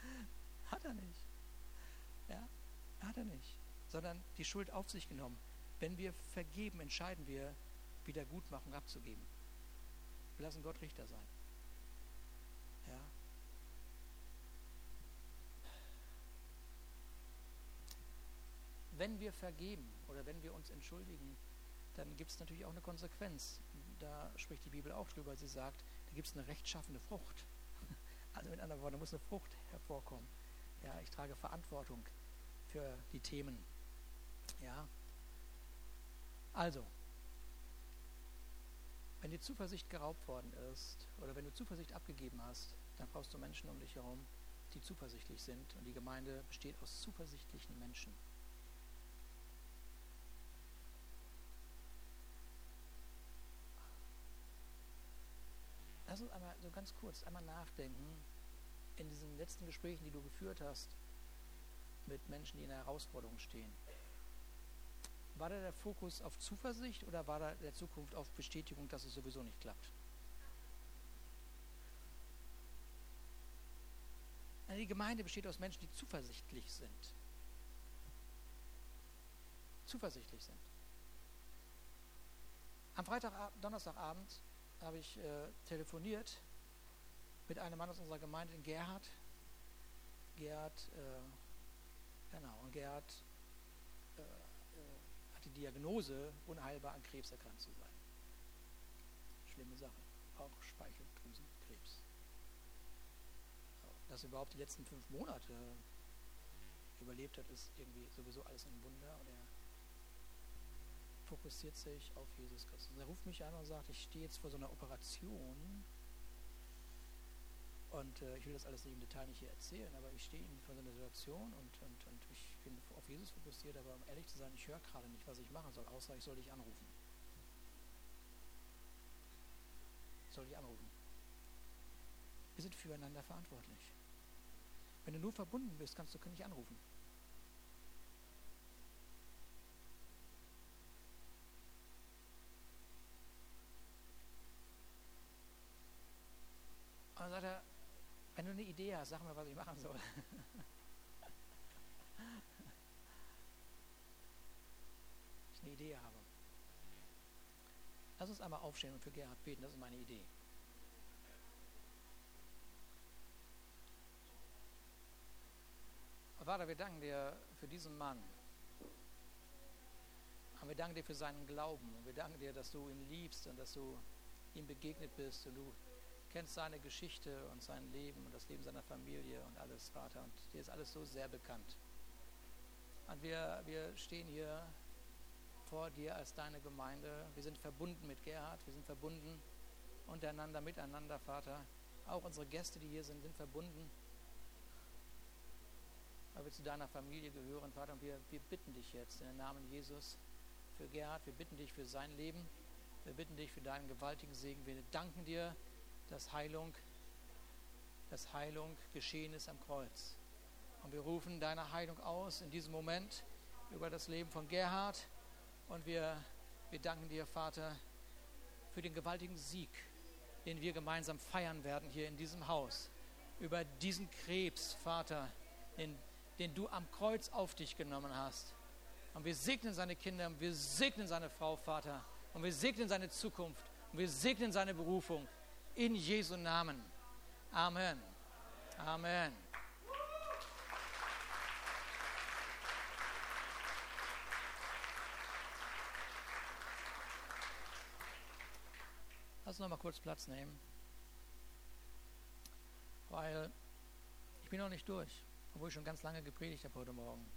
[SPEAKER 1] *laughs* Hat er nicht. Ja, hat er nicht. Sondern die Schuld auf sich genommen. Wenn wir vergeben, entscheiden wir, Wiedergutmachung abzugeben. Wir lassen Gott Richter sein. Ja. Wenn wir vergeben oder wenn wir uns entschuldigen, dann gibt es natürlich auch eine Konsequenz. Da spricht die Bibel auch drüber. Sie sagt, da gibt es eine rechtschaffende Frucht. *laughs* Also mit anderen Worten, da muss eine Frucht hervorkommen. Ja, ich trage Verantwortung für die Themen. Ja. Also, wenn die Zuversicht geraubt worden ist oder wenn du Zuversicht abgegeben hast, dann brauchst du Menschen um dich herum, die zuversichtlich sind. Und die Gemeinde besteht aus zuversichtlichen Menschen. Lass uns einmal so ganz kurz einmal nachdenken in diesen letzten Gesprächen, die du geführt hast mit Menschen, die in der Herausforderung stehen. War da der Fokus auf Zuversicht oder war da der Zukunft auf Bestätigung, dass es sowieso nicht klappt? Die Gemeinde besteht aus Menschen, die zuversichtlich sind. Zuversichtlich sind. Am Freitag, Donnerstagabend habe ich äh, telefoniert mit einem Mann aus unserer Gemeinde in Gerhard. Gerhard, äh, genau, und Gerhard die Diagnose, unheilbar an Krebs erkrankt zu sein. Schlimme Sache. Auch Speicheldrüsenkrebs. Dass er überhaupt die letzten fünf Monate überlebt hat, ist irgendwie sowieso alles ein Wunder. Und er fokussiert sich auf Jesus Christus. Und er ruft mich an und sagt, ich stehe jetzt vor so einer Operation und äh, ich will das alles nicht im Detail nicht hier erzählen, aber ich stehe vor so einer Situation und, und, und ich bin auf Jesus fokussiert, aber um ehrlich zu sein, ich höre gerade nicht, was ich machen soll, außer ich soll dich anrufen. Soll dich anrufen. Wir sind füreinander verantwortlich. Wenn du nur verbunden bist, kannst du nicht anrufen. dann sagt er, wenn du eine Idee hast, sag mir, was ich machen soll. *laughs* ich eine Idee habe. Lass uns einmal aufstehen und für Gerhard beten, das ist meine Idee. Vater, wir danken dir für diesen Mann. Und wir danken dir für seinen Glauben. Und wir danken dir, dass du ihn liebst und dass du ihm begegnet bist und du kennst seine Geschichte und sein Leben und das Leben seiner Familie und alles, Vater. Und dir ist alles so sehr bekannt. Und wir, wir stehen hier vor dir als deine Gemeinde. Wir sind verbunden mit Gerhard, wir sind verbunden untereinander, miteinander, Vater. Auch unsere Gäste, die hier sind, sind verbunden, weil wir zu deiner Familie gehören, Vater. Und wir, wir bitten dich jetzt in den Namen Jesus für Gerhard, wir bitten dich für sein Leben, wir bitten dich für deinen gewaltigen Segen. Wir danken dir dass Heilung, dass Heilung geschehen ist am Kreuz. Und wir rufen deine Heilung aus in diesem Moment über das Leben von Gerhard. Und wir, wir danken dir, Vater, für den gewaltigen Sieg, den wir gemeinsam feiern werden hier in diesem Haus. Über diesen Krebs, Vater, den, den du am Kreuz auf dich genommen hast. Und wir segnen seine Kinder, wir segnen seine Frau, Vater. Und wir segnen seine Zukunft. Und wir segnen seine Berufung. In Jesu Namen. Amen. Amen. Lass uns noch mal kurz Platz nehmen, weil ich bin noch nicht durch, obwohl ich schon ganz lange gepredigt habe heute Morgen.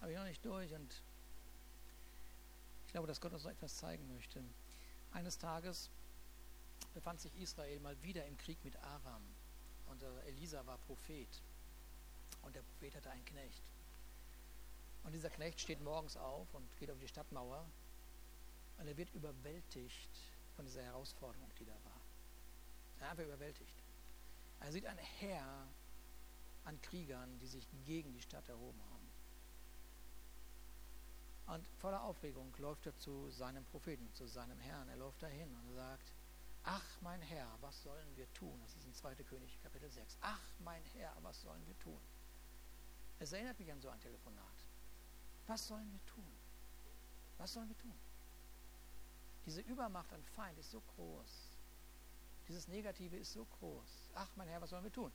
[SPEAKER 1] Aber ich bin noch nicht durch und ich glaube, dass Gott uns noch etwas zeigen möchte. Eines Tages befand sich Israel mal wieder im Krieg mit Aram und Elisa war Prophet und der Prophet hatte einen Knecht. Und dieser Knecht steht morgens auf und geht auf die Stadtmauer und er wird überwältigt von dieser Herausforderung, die da war. Er einfach überwältigt. Er sieht ein Heer an Kriegern, die sich gegen die Stadt erhoben haben. Und voller Aufregung läuft er zu seinem Propheten, zu seinem Herrn. Er läuft dahin und sagt, ach mein Herr, was sollen wir tun? Das ist in 2. König Kapitel 6. Ach mein Herr, was sollen wir tun? Es erinnert mich an so ein Telefonat. Was sollen wir tun? Was sollen wir tun? Diese Übermacht an Feind ist so groß. Dieses Negative ist so groß. Ach, mein Herr, was sollen wir tun?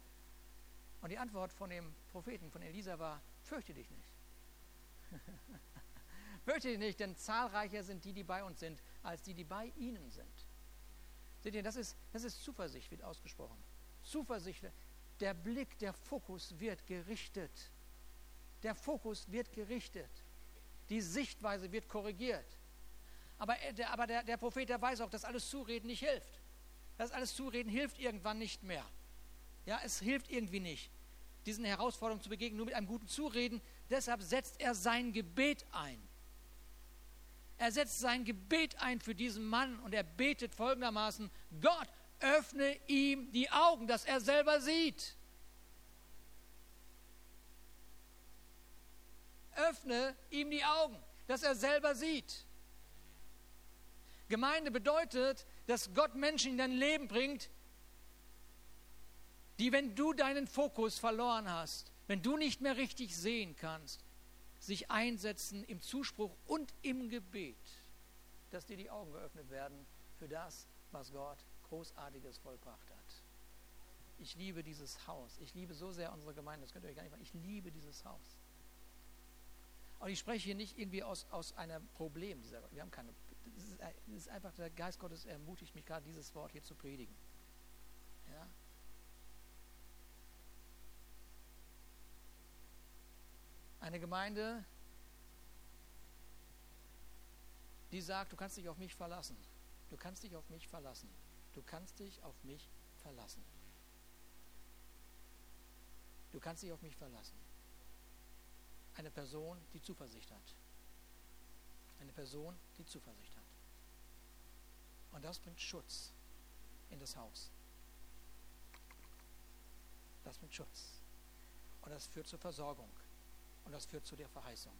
[SPEAKER 1] Und die Antwort von dem Propheten, von Elisa war, fürchte dich nicht. *laughs* fürchte dich nicht, denn zahlreicher sind die, die bei uns sind, als die, die bei ihnen sind. Seht ihr, das ist, das ist Zuversicht, wird ausgesprochen. Zuversicht, der Blick, der Fokus wird gerichtet. Der Fokus wird gerichtet. Die Sichtweise wird korrigiert. Aber, der, aber der, der Prophet, der weiß auch, dass alles Zureden nicht hilft. Das alles Zureden hilft irgendwann nicht mehr. Ja, es hilft irgendwie nicht, diesen Herausforderungen zu begegnen, nur mit einem guten Zureden. Deshalb setzt er sein Gebet ein. Er setzt sein Gebet ein für diesen Mann und er betet folgendermaßen, Gott, öffne ihm die Augen, dass er selber sieht. Öffne ihm die Augen, dass er selber sieht. Gemeinde bedeutet, dass Gott Menschen in dein Leben bringt, die, wenn du deinen Fokus verloren hast, wenn du nicht mehr richtig sehen kannst, sich einsetzen im Zuspruch und im Gebet, dass dir die Augen geöffnet werden für das, was Gott Großartiges vollbracht hat. Ich liebe dieses Haus. Ich liebe so sehr unsere Gemeinde. Das könnt ihr euch gar nicht machen. Ich liebe dieses Haus. Und ich spreche hier nicht irgendwie aus, aus einem Problem. Dieser, wir haben keine. Das ist, ist einfach, der Geist Gottes ermutigt mich gerade, dieses Wort hier zu predigen. Ja? Eine Gemeinde, die sagt, du kannst dich auf mich verlassen. Du kannst dich auf mich verlassen. Du kannst dich auf mich verlassen. Du kannst dich auf mich verlassen. Eine Person, die Zuversicht hat. Eine Person, die Zuversicht hat. Und das bringt Schutz in das Haus. Das bringt Schutz. Und das führt zur Versorgung. Und das führt zu der Verheißung.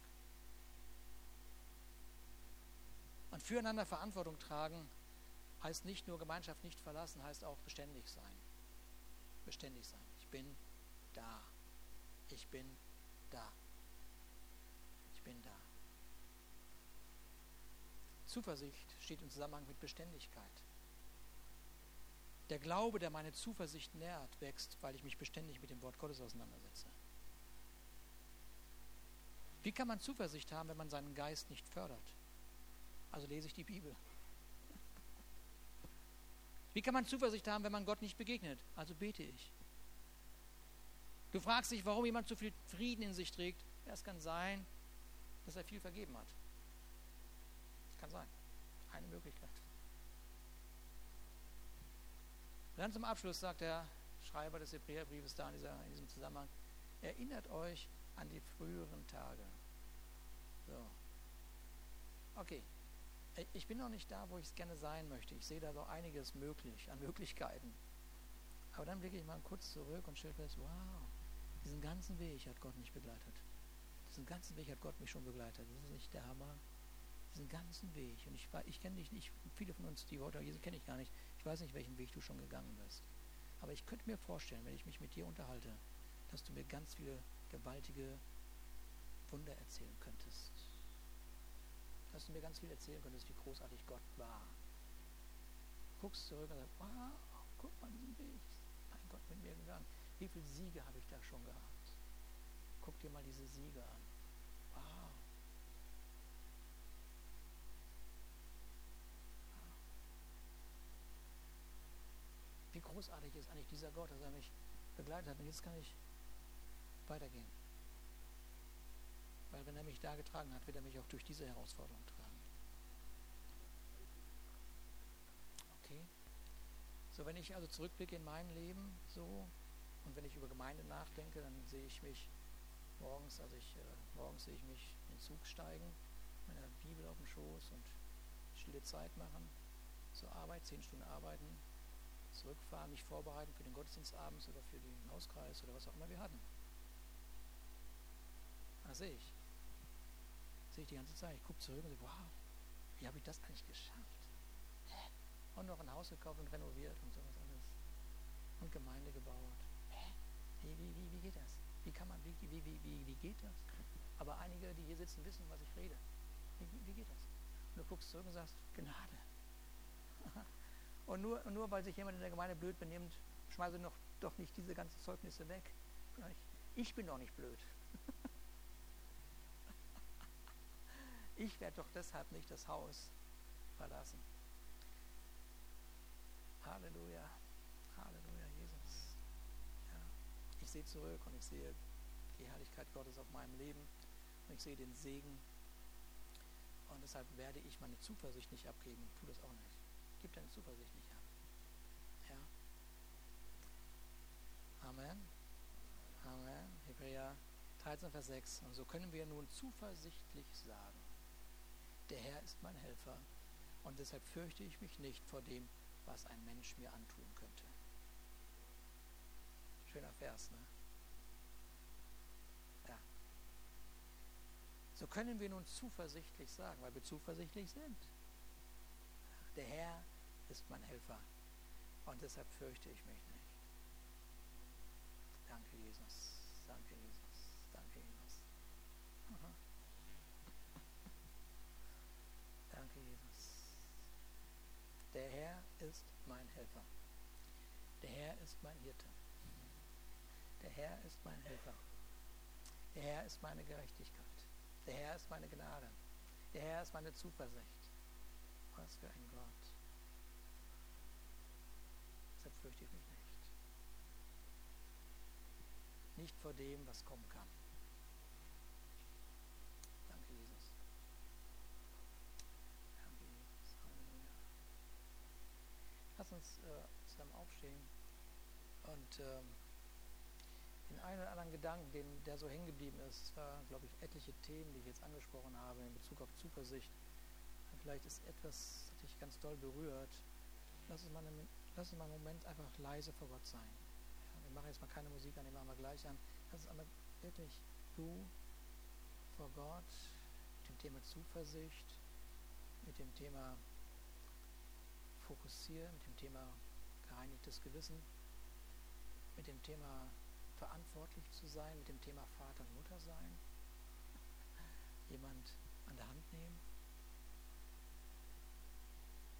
[SPEAKER 1] Und füreinander Verantwortung tragen heißt nicht nur Gemeinschaft nicht verlassen, heißt auch beständig sein. Beständig sein. Ich bin da. Ich bin da. Ich bin da. Zuversicht steht im Zusammenhang mit Beständigkeit. Der Glaube, der meine Zuversicht nährt, wächst, weil ich mich beständig mit dem Wort Gottes auseinandersetze. Wie kann man Zuversicht haben, wenn man seinen Geist nicht fördert? Also lese ich die Bibel. Wie kann man Zuversicht haben, wenn man Gott nicht begegnet? Also bete ich. Du fragst dich, warum jemand so viel Frieden in sich trägt. Ja, es kann sein, dass er viel vergeben hat. Das kann sein. Eine Möglichkeit. dann zum Abschluss sagt der Schreiber des Hebräerbriefes da in, dieser, in diesem Zusammenhang, erinnert euch an die früheren Tage. So. Okay. Ich bin noch nicht da, wo ich es gerne sein möchte. Ich sehe da doch einiges möglich, an Möglichkeiten. Aber dann blicke ich mal kurz zurück und stelle fest, wow, diesen ganzen Weg hat Gott mich begleitet. Diesen ganzen Weg hat Gott mich schon begleitet. Das ist nicht der Hammer. Diesen ganzen Weg. Und ich, ich kenne dich nicht, viele von uns, die heute Jesus kenne ich gar nicht. Ich weiß nicht, welchen Weg du schon gegangen bist. Aber ich könnte mir vorstellen, wenn ich mich mit dir unterhalte, dass du mir ganz viele gewaltige Wunder erzählen könntest. Dass du mir ganz viel erzählen könntest, wie großartig Gott war. Guckst zurück und sagst, wow, guck mal diesen Weg. Mein Gott mit mir gegangen. Wie viele Siege habe ich da schon gehabt? Guck dir mal diese Siege an. Wie großartig ist eigentlich dieser Gott, dass er mich begleitet hat. Und jetzt kann ich weitergehen. Weil wenn er mich da getragen hat, wird er mich auch durch diese Herausforderung tragen. Okay? So, wenn ich also zurückblicke in mein Leben, so, und wenn ich über Gemeinde nachdenke, dann sehe ich mich morgens, also ich, äh, morgens sehe ich mich in den Zug steigen, mit einer Bibel auf dem Schoß und stille Zeit machen, zur Arbeit, zehn Stunden arbeiten, zurückfahren, mich vorbereiten für den Gottesdienst abends oder für den Hauskreis oder was auch immer wir hatten. Das sehe ich. Sehe ich die ganze Zeit. Ich gucke zurück und sehe, wow, wie habe ich das eigentlich geschafft? Hä? Und noch ein Haus gekauft und renoviert und sowas alles. Und Gemeinde gebaut. Hä? Wie, wie, wie, wie geht das? Wie kann man, wie, wie, wie, wie, wie geht das? Aber einige, die hier sitzen, wissen, was ich rede. Wie, wie geht das? Und du guckst zurück und sagst, Gnade. *laughs* Und nur, nur weil sich jemand in der Gemeinde blöd benimmt, schmeiße noch, doch nicht diese ganzen Zeugnisse weg. Ich bin doch nicht blöd. *laughs* Ich werde doch deshalb nicht das Haus verlassen. Halleluja. Halleluja, Jesus. Ja. Ich sehe zurück und ich sehe die Herrlichkeit Gottes auf meinem Leben und ich sehe den Segen. Und deshalb werde ich meine Zuversicht nicht abgeben. Tu das auch nicht. Gib deine Zuversicht nicht ab. Ja. Amen. Amen. Hebräer 13, Vers 6. Und so können wir nun zuversichtlich sagen, der Herr ist mein Helfer und deshalb fürchte ich mich nicht vor dem, was ein Mensch mir antun könnte. Schöner Vers, ne? Ja. So können wir nun zuversichtlich sagen, weil wir zuversichtlich sind. Der Herr ist mein Helfer und deshalb fürchte ich mich nicht. Danke, Jesus. Danke, Jesus. Danke, Jesus. Aha. Danke, Jesus. Der Herr ist mein Helfer. Der Herr ist mein Hirte. Der Herr ist mein Helfer. Der Herr ist meine Gerechtigkeit. Der Herr ist meine Gnade. Der Herr ist meine Zuversicht. Was für ein Gott. Deshalb fürchte ich mich nicht. Nicht vor dem, was kommen kann. Danke, Jesus. Danke, Jesus. Halleluja. Lass uns äh, zusammen aufstehen und ähm, den einen oder anderen Gedanken, den, der so hängen geblieben ist, es glaube ich, etliche Themen, die ich jetzt angesprochen habe in Bezug auf Zuversicht. Vielleicht ist etwas, das dich ganz doll berührt. Lass uns mal einen, lass uns mal einen Moment einfach leise vor Gott sein. Ja, wir machen jetzt mal keine Musik an, die machen wir gleich an. Lass uns einmal wirklich du vor Gott mit dem Thema Zuversicht, mit dem Thema Fokussieren, mit dem Thema gereinigtes Gewissen, mit dem Thema verantwortlich zu sein, mit dem Thema Vater und Mutter sein, jemand an der Hand nehmen,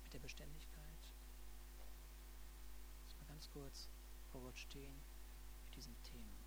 [SPEAKER 1] mit der Beständigkeit. Lass mal ganz kurz vor Gott stehen mit diesen Themen.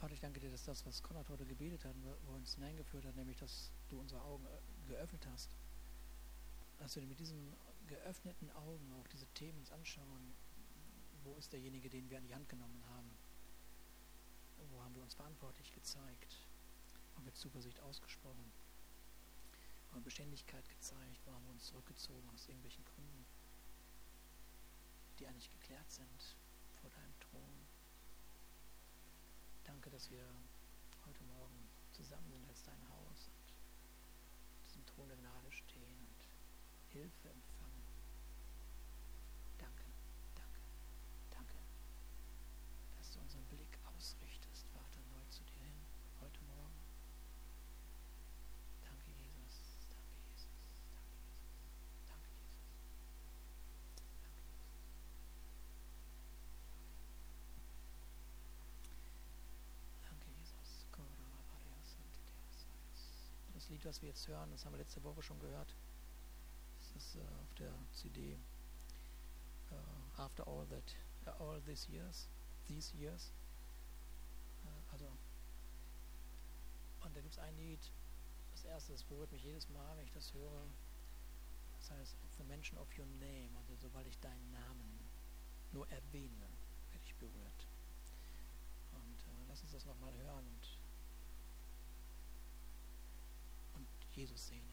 [SPEAKER 1] Vater, ich danke dir, dass das, was Konrad heute gebetet hat, wo uns hineingeführt hat, nämlich, dass du unsere Augen äh, geöffnet hast, dass wir mit diesen geöffneten Augen auch diese Themen uns anschauen. Wo ist derjenige, den wir an die Hand genommen haben? Wo haben wir uns verantwortlich gezeigt? Haben wir Zuversicht ausgesprochen? Haben wir Beständigkeit gezeigt? Wo haben wir uns zurückgezogen aus irgendwelchen Gründen, die eigentlich geklärt sind vor deinem Thron? Danke, dass wir heute Morgen zusammen sind als dein Haus und diesem Thron der Gnade stehen und Hilfe empfangen. Lied, was wir jetzt hören, das haben wir letzte Woche schon gehört. Das ist äh, auf der CD uh, äh, After All That, uh, All These Years, These Years. Uh, also, und da gibt es ein Lied, das erste, das berührt mich jedes Mal, wenn ich das höre. Das heißt, the mention of your name, also sobald ich deinen Namen nur erwähne, werde ich berührt. Und äh, lass uns das nochmal hören. Jesus' name.